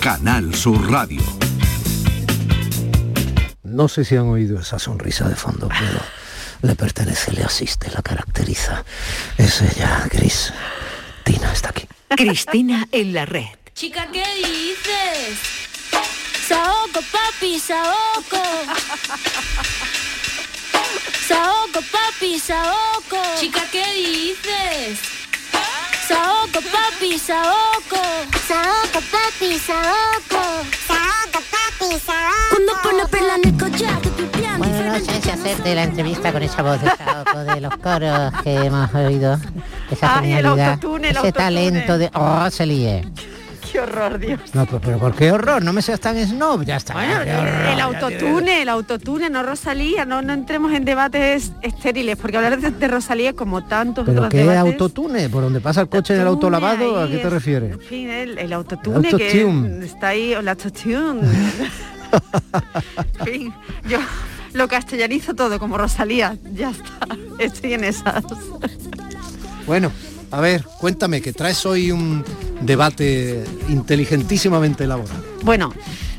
Speaker 9: Canal Sur Radio.
Speaker 11: No sé si han oído esa sonrisa de fondo, pero le pertenece, le asiste, la caracteriza. Es ella, Gris. Tina está aquí.
Speaker 10: Cristina en la red.
Speaker 21: Chica, ¿qué dices? Saoco, papi, saoco. Saoco, papi, saoco. Chica, ¿qué dices? Saoco, papi, saoco. Saoco, papi, saoco. Saoco, papi, saoco. Cuando pone perla en el collar.
Speaker 31: Bueno, no sé si hacerte la entrevista con esa voz de Saoco, de los coros que hemos oído, esa
Speaker 29: Ay, el
Speaker 31: genialidad,
Speaker 29: autotune, el
Speaker 31: ese
Speaker 29: autotune.
Speaker 31: talento de... ¡Oh, se líe!
Speaker 29: Qué horror, Dios.
Speaker 11: No, pero, pero ¿por qué horror? No me seas tan snob, ya está.
Speaker 29: Bueno,
Speaker 11: horror,
Speaker 29: el autotune, el autotune, no Rosalía, no, no entremos en debates estériles, porque hablar de, de Rosalía como tantos
Speaker 11: ¿Pero
Speaker 29: otros
Speaker 11: qué
Speaker 29: debates...
Speaker 11: autotune? ¿Por donde pasa el coche en el auto
Speaker 29: Autotune
Speaker 11: lavado? ¿A qué te
Speaker 29: es-
Speaker 11: refieres?
Speaker 29: En fin, el, el autotune,
Speaker 11: El autotune.
Speaker 29: que está ahí, o la autotune. en fin, yo lo castellanizo todo como Rosalía, ya está, estoy en esas.
Speaker 11: Bueno, a ver, cuéntame, que traes hoy un debate inteligentísimamente elaborado.
Speaker 29: Bueno,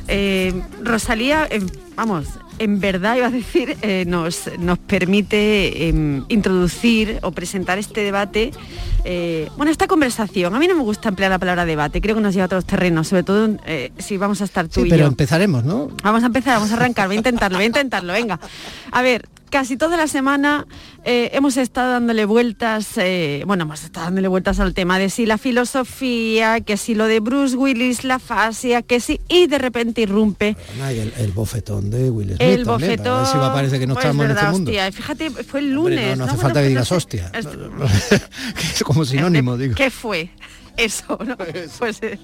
Speaker 29: eh, Rosalía, eh, vamos, en verdad iba a decir, eh, nos, nos permite eh, introducir o presentar este debate, eh, bueno, esta conversación. A mí no me gusta emplear la palabra debate, creo que nos lleva a otros terrenos, sobre todo eh, si vamos a estar tú
Speaker 11: Sí,
Speaker 29: y
Speaker 11: pero
Speaker 29: yo.
Speaker 11: empezaremos, ¿no?
Speaker 29: Vamos a empezar, vamos a arrancar, voy a intentarlo, voy a intentarlo, venga. A ver, casi toda la semana eh, hemos estado dándole vueltas, eh, bueno, hemos estado dándole vueltas al tema de si la filosofía, que si lo de Bruce Willis, la fascia, que si, y de repente irrumpe
Speaker 11: Ay, el, el bofetón de Will Smith
Speaker 29: el
Speaker 11: también, para ver
Speaker 29: bofetón.
Speaker 11: si va a parecer que no
Speaker 29: pues
Speaker 11: estamos en este mundo.
Speaker 29: hostia, fíjate, fue el
Speaker 11: Hombre,
Speaker 29: lunes.
Speaker 11: no, no hace falta que
Speaker 29: pues
Speaker 11: digas hostia.
Speaker 29: es
Speaker 11: como sinónimo, digo.
Speaker 29: ¿Qué fue? Eso, ¿no? Pues, eh,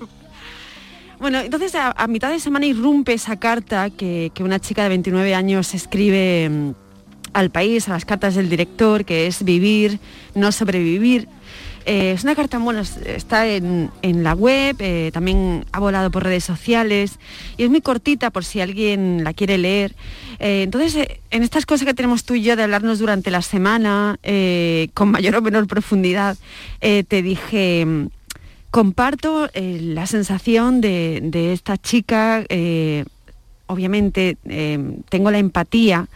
Speaker 29: bueno, entonces a, a mitad de semana irrumpe esa carta que, que una chica de 29 años escribe mm, al país, a las cartas del director, que es vivir, no sobrevivir. Eh, es una carta, bueno, es- está en, la web, eh, también ha volado por redes sociales y es muy cortita por si alguien la quiere leer. Eh, entonces, en estas cosas que tenemos tú y yo de hablarnos durante la semana, con mayor o menor profundidad, te dije, mm, comparto la sensación de, esta chica, obviamente eh, tengo la empatía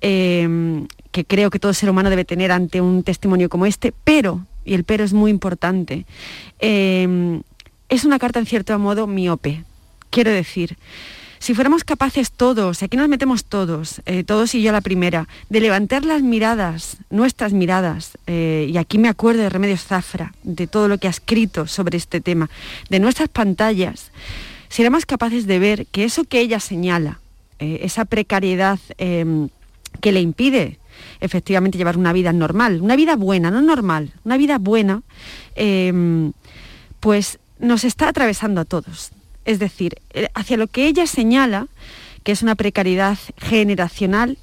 Speaker 29: eh, que creo que todo ser humano debe tener ante un testimonio como este, pero, y el pero es muy importante, eh, es una carta en cierto modo miope. Quiero decir, si fuéramos capaces todos, aquí nos metemos todos, eh, todos y yo la primera, de levantar las miradas, nuestras miradas, eh, y aquí me acuerdo de Remedios Zafra, de todo lo que ha escrito sobre este tema, de nuestras pantallas, seremos capaces de ver que eso que ella señala, eh, esa precariedad em, que le impide efectivamente llevar una vida normal, una vida buena, no normal, una vida buena, em, pues nos está atravesando a todos. Es decir, eh, hacia lo que ella señala, que es una precariedad generacional,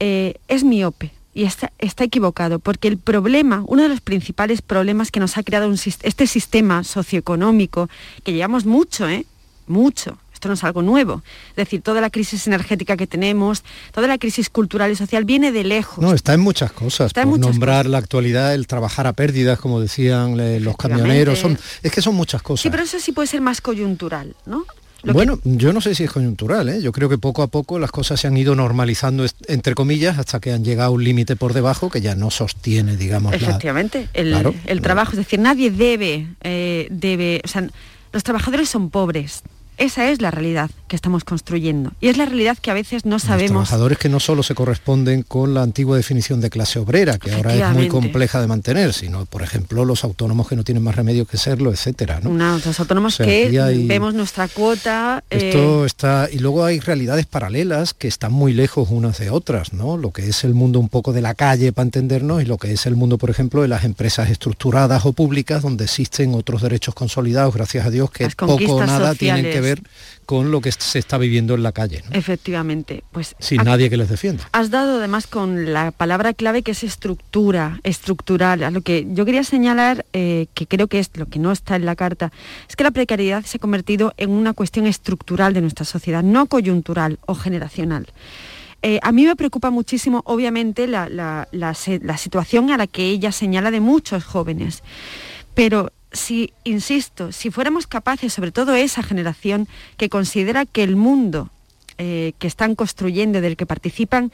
Speaker 29: eh, es miope y está, está, equivocado, porque el problema, uno de los principales problemas que nos ha creado este sistema socioeconómico, que llevamos mucho, ¿eh? mucho, esto no es algo nuevo. Es decir, toda la crisis energética que tenemos, toda la crisis cultural y social viene de lejos.
Speaker 11: No, está en muchas cosas. por nombrar la actualidad, el trabajar a pérdidas, como decían eh, los camioneros, son, es que son muchas cosas.
Speaker 29: Sí, pero eso sí puede ser más coyuntural, ¿no?
Speaker 11: bueno, yo no sé si es coyuntural, ¿eh? yo creo que poco a poco las cosas se han ido normalizando, entre comillas, hasta que han llegado a un límite por debajo que ya no sostiene, digamos.
Speaker 29: Efectivamente, el, trabajo, es decir, nadie debe, eh, debe, o sea, los trabajadores son pobres, esa es la realidad que estamos construyendo y es la realidad que a veces no sabemos.
Speaker 11: Los trabajadores que no solo se corresponden con la antigua definición de clase obrera, que ahora es muy compleja de mantener, sino, por ejemplo, los autónomos que no tienen más remedio que serlo, etcétera. ¿no?
Speaker 29: los autónomos que vemos nuestra cuota.
Speaker 11: Esto eh, está y luego hay realidades paralelas que están muy lejos unas de otras, ¿no? Lo que es el mundo un poco de la calle para entendernos y lo que es el mundo, por ejemplo, de las empresas estructuradas o públicas donde existen otros derechos consolidados, gracias a Dios, que poco o nada tienen que ver con lo que se está viviendo en la calle.
Speaker 29: Efectivamente. Pues
Speaker 11: Sin nadie que les defienda.
Speaker 29: Has dado además con la palabra clave que es estructura, estructural. A lo que yo quería señalar, eh, que creo que es lo que no está en la carta, es que la precariedad se ha convertido en una cuestión estructural de nuestra sociedad, no coyuntural o generacional. Eh, a mí me preocupa muchísimo, obviamente, la, la situación a la que ella señala de muchos jóvenes. Pero si, insisto, si fuéramos capaces, sobre todo esa generación que considera que el mundo eh, que están construyendo, del que participan,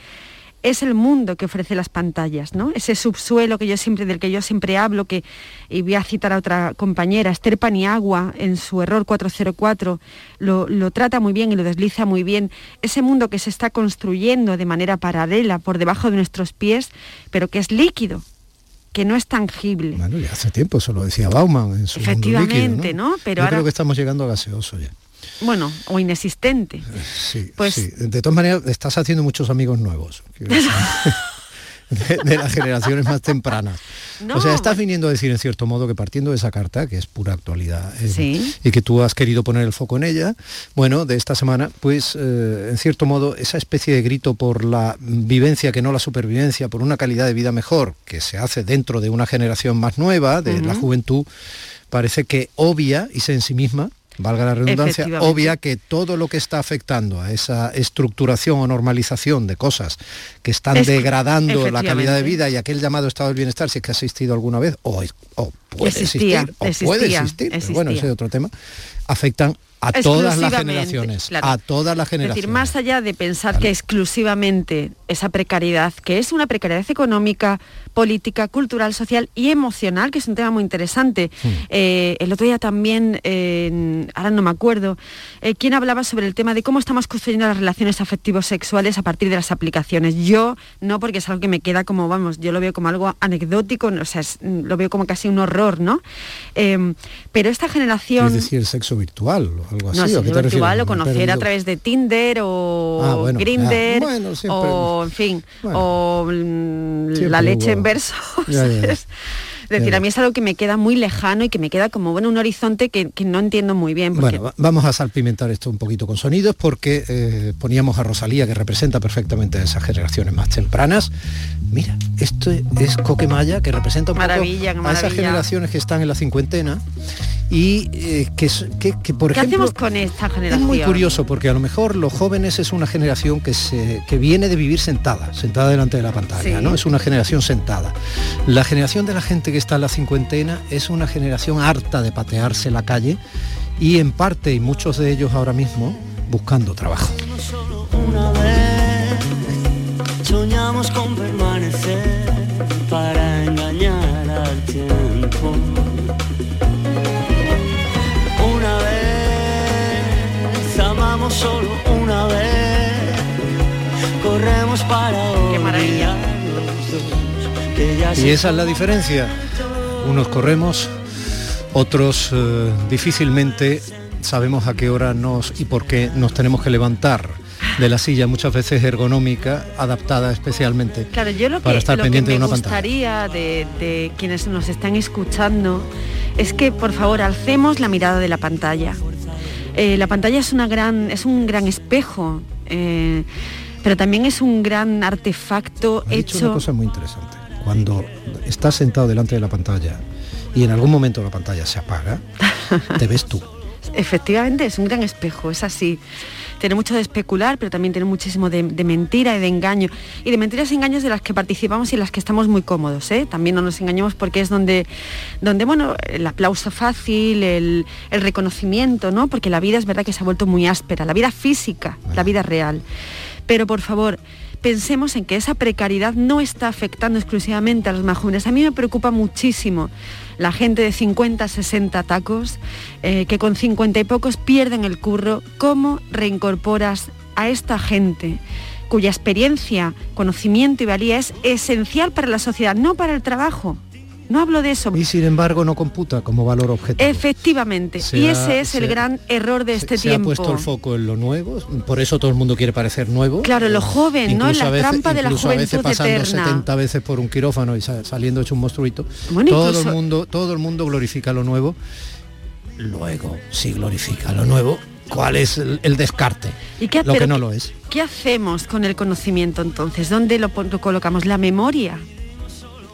Speaker 29: es el mundo que ofrece las pantallas, ¿no? Ese subsuelo que yo siempre, del que yo siempre hablo, que, y voy a citar a otra compañera, Esther Paniagua, en su error 404, lo, lo trata muy bien y lo desliza muy bien. Ese mundo que se está construyendo de manera paralela por debajo de nuestros pies, pero que es líquido, que no es tangible.
Speaker 11: Bueno, ya hace tiempo, eso lo decía Bauman en su
Speaker 29: Efectivamente, ¿no?
Speaker 11: Pero Yo creo que estamos llegando a gaseoso ya.
Speaker 29: Bueno, o inexistente.
Speaker 11: Sí, pues... sí. De todas maneras, estás haciendo muchos amigos nuevos. de, las generaciones más tempranas. o sea, estás viniendo a decir en cierto modo que partiendo de esa carta, que es pura actualidad, eh, y que tú has querido poner el foco en ella, bueno, de esta semana, pues eh, en cierto modo esa especie de grito por la vivencia, que no la supervivencia, por una calidad de vida mejor, que se hace dentro de una generación más nueva, de la juventud, parece que obvia y se en sí misma valga la redundancia, obvia que todo lo que está afectando a esa estructuración o normalización de cosas que están degradando la calidad de vida y aquel llamado estado del bienestar, si es que ha existido alguna vez, o, puede existir, o puede existir, bueno, ese es otro tema, afectan a todas las generaciones, a todas las generaciones.
Speaker 29: Es decir, más allá de pensar que exclusivamente esa precariedad, que es una precariedad económica, política, cultural, social y emocional, que es un tema muy interesante. Hmm. Eh, el otro día también, ahora no me acuerdo, eh, quién hablaba sobre el tema de cómo estamos construyendo las relaciones afectivos sexuales a partir de las aplicaciones. Yo no, porque es algo que me queda como, vamos, yo lo veo como algo anecdótico, o sea, lo veo como casi un horror, ¿no? Eh, pero esta generación...
Speaker 11: Es decir, el sexo virtual algo así.
Speaker 29: No, sexo virtual o conocer a través de Tinder o ah, Grinder o, en fin, o mm, la leche versos. Es decir, a mí es algo que me queda muy lejano y que me queda como bueno un horizonte que, no entiendo muy bien.
Speaker 11: Bueno, vamos a salpimentar esto un poquito con sonidos porque eh, poníamos a Rosalía, que representa perfectamente a esas generaciones más tempranas. Mira, esto es Coquemaya, que representa un poco a esas generaciones que están en la cincuentena y eh, que, que, por
Speaker 29: ¿Qué
Speaker 11: ejemplo...
Speaker 29: hacemos con esta generación?
Speaker 11: Es muy curioso porque a lo mejor los jóvenes es una generación que, se, que viene de vivir sentada, sentada delante de la pantalla, ¿no? Es una generación sentada. La generación de la gente que está en la cincuentena es una generación harta de patearse la calle y en parte, y muchos de ellos ahora mismo, buscando trabajo. soñamos con permanecer para engañar al tiempo. Una vez, amamos solo una vez, corremos para
Speaker 29: Qué maravilla.
Speaker 11: Y esa es la diferencia unos corremos, otros eh, difícilmente sabemos a qué hora nos y por qué nos tenemos que levantar de la silla, muchas veces ergonómica, adaptada especialmente
Speaker 29: Claro, yo lo que,
Speaker 11: para estar
Speaker 29: lo
Speaker 11: pendiente
Speaker 29: que
Speaker 11: de
Speaker 29: me
Speaker 11: una pantalla.
Speaker 29: gustaría de, de quienes nos están escuchando es que por favor alcemos la mirada de la pantalla. Eh, la pantalla es, una gran, es un gran espejo, eh, pero también es un gran artefacto
Speaker 11: Ha dicho una
Speaker 29: hecho...
Speaker 11: cosa muy interesante. Cuando estás sentado delante de la pantalla y en algún momento la pantalla se apaga, te ves tú.
Speaker 29: Efectivamente, es un gran espejo, es así. Tiene mucho de especular, pero también tiene muchísimo de, de mentira y de engaño. Y de mentiras y engaños de las que participamos y en las que estamos muy cómodos. ¿eh? También no nos engañemos porque es donde, donde bueno, el aplauso fácil, el, el reconocimiento, ¿no? Porque la vida es verdad que se ha vuelto muy áspera, la vida física, la vida real. Pero por favor, pensemos en que esa precariedad no está afectando exclusivamente a los más jóvenes. A mí me preocupa muchísimo la gente de 50, 60 tacos, eh, que con 50 y pocos pierden el curro. ¿Cómo reincorporas a esta gente? cuya experiencia, conocimiento y valía es esencial para la sociedad, no para el trabajo. No hablo de eso.
Speaker 11: Y sin embargo no computa como valor objetivo.
Speaker 29: Efectivamente.
Speaker 11: Se
Speaker 29: y
Speaker 11: ha-
Speaker 29: ese es el
Speaker 11: se-
Speaker 29: gran error de este
Speaker 11: se
Speaker 29: tiempo.
Speaker 11: ha puesto el foco en lo nuevo, por eso todo el mundo quiere parecer nuevo.
Speaker 29: Claro, lo joven, ¿no? En la
Speaker 11: veces-
Speaker 29: trampa de la
Speaker 11: incluso a veces
Speaker 29: juventud
Speaker 11: pasando
Speaker 29: eterna.
Speaker 11: 70 veces por un quirófano y sa- saliendo hecho un monstruito.
Speaker 29: Bueno,
Speaker 11: todo
Speaker 29: incluso-
Speaker 11: el mundo, todo el mundo glorifica lo nuevo. Luego, si glorifica lo nuevo, ¿cuál es el, el descarte?
Speaker 29: ¿Y qué-
Speaker 11: lo que no lo es.
Speaker 29: ¿Qué hacemos con el conocimiento entonces? ¿Dónde lo, lo colocamos? La memoria.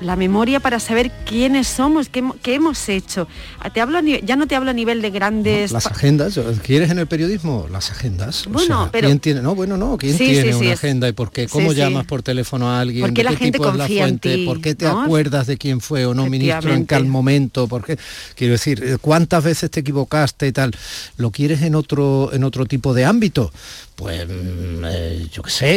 Speaker 29: La memoria para saber quiénes somos, qué, qué hemos hecho. Ah, Te hablo ya no te hablo a nivel de grandes...
Speaker 11: Las agendas, ¿quieres en el periodismo? Las agendas. O
Speaker 29: Bueno,
Speaker 11: sea,
Speaker 29: pero-
Speaker 11: ¿quién tiene? No, bueno, no, ¿quién
Speaker 29: Sí,
Speaker 11: tiene
Speaker 29: sí,
Speaker 11: una
Speaker 29: es-
Speaker 11: agenda y por qué? ¿Cómo llamas por teléfono a alguien?
Speaker 29: ¿Por qué
Speaker 11: ¿De
Speaker 29: la
Speaker 11: qué
Speaker 29: gente
Speaker 11: tipo es la
Speaker 29: confía en
Speaker 11: fuente?
Speaker 29: ti,
Speaker 11: ¿Por qué te
Speaker 29: no?
Speaker 11: acuerdas de quién fue o no ministro en tal momento? ¿Por qué? Quiero decir, eh, ¿cuántas veces te equivocaste y tal? ¿Lo quieres en otro en otro tipo de ámbito? Pues mm, eh, yo qué sé,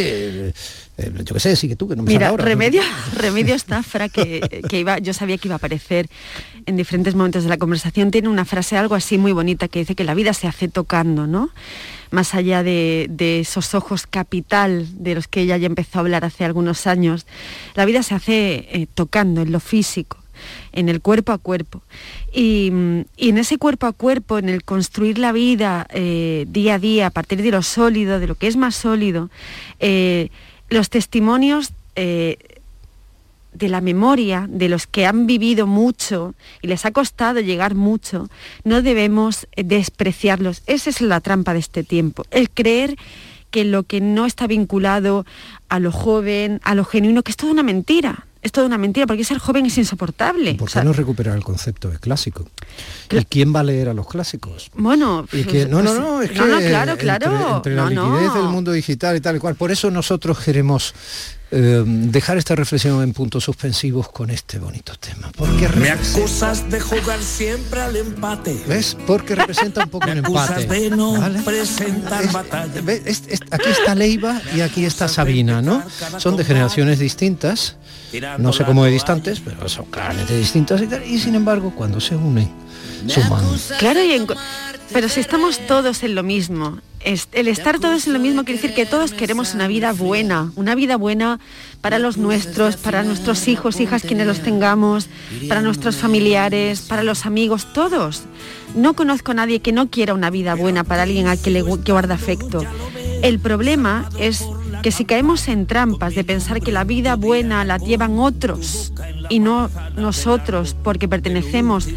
Speaker 11: eh, eh, yo qué sé, sí que tú que no me
Speaker 29: Mira,
Speaker 11: ahora.
Speaker 29: remedio, remedio esta fra que, que iba, yo sabía que iba a aparecer en diferentes momentos de la conversación. Tiene una frase algo así muy bonita que dice que la vida se hace tocando, ¿no? Más allá de, de esos ojos capital de los que ella ya empezó a hablar hace algunos años, la vida se hace eh, tocando en lo físico en el cuerpo a cuerpo. Y, y en ese cuerpo a cuerpo, en el construir la vida eh, día a día, a partir de lo sólido, de lo que es más sólido, eh, los testimonios eh, de la memoria de los que han vivido mucho y les ha costado llegar mucho, no debemos eh, despreciarlos. Esa es la trampa de este tiempo, el creer que lo que no está vinculado a lo joven, a lo genuino, que es toda una mentira. Es toda una mentira, porque ser joven es insoportable.
Speaker 11: ¿Por
Speaker 29: O sea,
Speaker 11: qué no recuperar el concepto de clásico? ¿Y quién va a leer a los clásicos?
Speaker 29: Bueno,
Speaker 11: Y que, no, no,
Speaker 29: pues,
Speaker 11: no, es que
Speaker 29: no, no, claro,
Speaker 11: entre-
Speaker 29: claro.
Speaker 11: entre,
Speaker 29: no,
Speaker 11: la liquidez
Speaker 29: no.
Speaker 11: del mundo digital y tal y cual. Por eso nosotros queremos eh, dejar esta reflexión en puntos suspensivos con este bonito tema. Porque
Speaker 32: Me acusas de jugar siempre al empate.
Speaker 11: ¿Ves? Porque representa un poco un empate.
Speaker 32: de no
Speaker 11: ¿vale?
Speaker 32: presentar
Speaker 11: Es-
Speaker 32: batalla.
Speaker 11: ve, es- es- aquí está Leiva y aquí está Sabina, ¿no? Son de generaciones distintas, no sé cómo de distantes, pero son claramente distintas y tal, y sin embargo cuando se unen,
Speaker 29: Claro, pero si estamos todos en lo mismo, el estar todos en lo mismo quiere decir que todos queremos una vida buena, una vida buena para los nuestros, para nuestros hijos, hijas, quienes los tengamos, para nuestros familiares, para los amigos, todos. No conozco a nadie que no quiera una vida buena para alguien a que le guarda afecto. El problema es que si caemos en trampas de pensar que la vida buena la llevan otros y no nosotros porque pertenecemos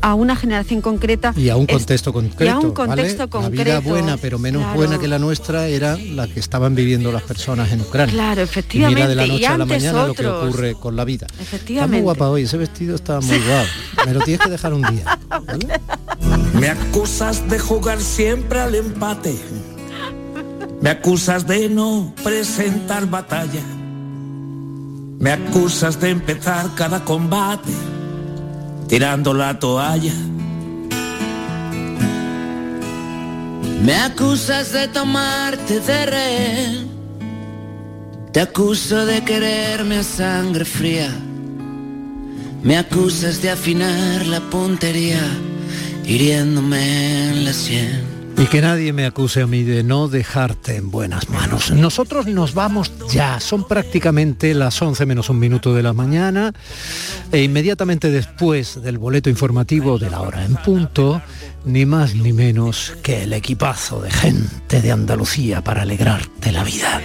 Speaker 29: a una generación concreta
Speaker 11: Y a un
Speaker 29: es-
Speaker 11: contexto concreto.
Speaker 29: y a un
Speaker 11: ¿vale?
Speaker 29: contexto
Speaker 11: La
Speaker 29: concreto.
Speaker 11: vida buena, pero menos
Speaker 29: Claro.
Speaker 11: buena que la nuestra, era la que estaban viviendo las personas en Ucrania.
Speaker 29: Claro,
Speaker 11: Y
Speaker 29: efectivamente,
Speaker 11: mira de la
Speaker 29: y
Speaker 11: noche a la mañana lo que
Speaker 29: otros.
Speaker 11: ocurre con la vida. Está muy
Speaker 29: Efectivamente.
Speaker 11: guapa hoy, ese vestido está muy guapo. Me lo tienes que dejar un día.
Speaker 32: Me acusas de jugar siempre al empate. Me acusas de no presentar batalla. Me acusas de empezar cada combate tirando la toalla.
Speaker 33: Me acusas de tomarte de rehén. Te acuso de quererme a sangre fría. Me acusas de afinar la puntería, hiriéndome en la sien.
Speaker 11: Y que nadie me acuse a mí de no dejarte en buenas manos. Nosotros nos vamos ya, son prácticamente las 11 menos un minuto de la mañana e inmediatamente después del boleto informativo de la hora en punto, ni más ni menos que el equipazo de gente de Andalucía para alegrarte la vida.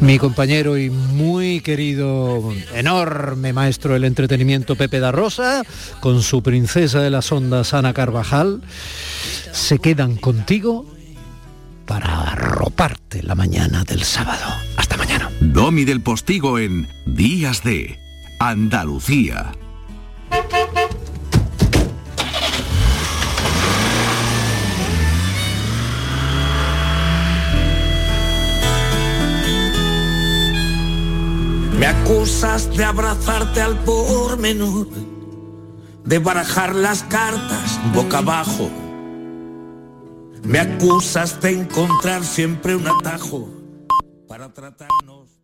Speaker 11: Mi compañero y muy querido, enorme maestro del entretenimiento Pepe da Rosa, con su princesa de las ondas Ana Carvajal, se quedan contigo para arroparte la mañana del sábado. Hasta mañana.
Speaker 9: Domi del Postigo en Días de Andalucía.
Speaker 32: Me acusas de abrazarte al pormenor, de barajar las cartas boca abajo. Me acusas de encontrar siempre un atajo para tratarnos.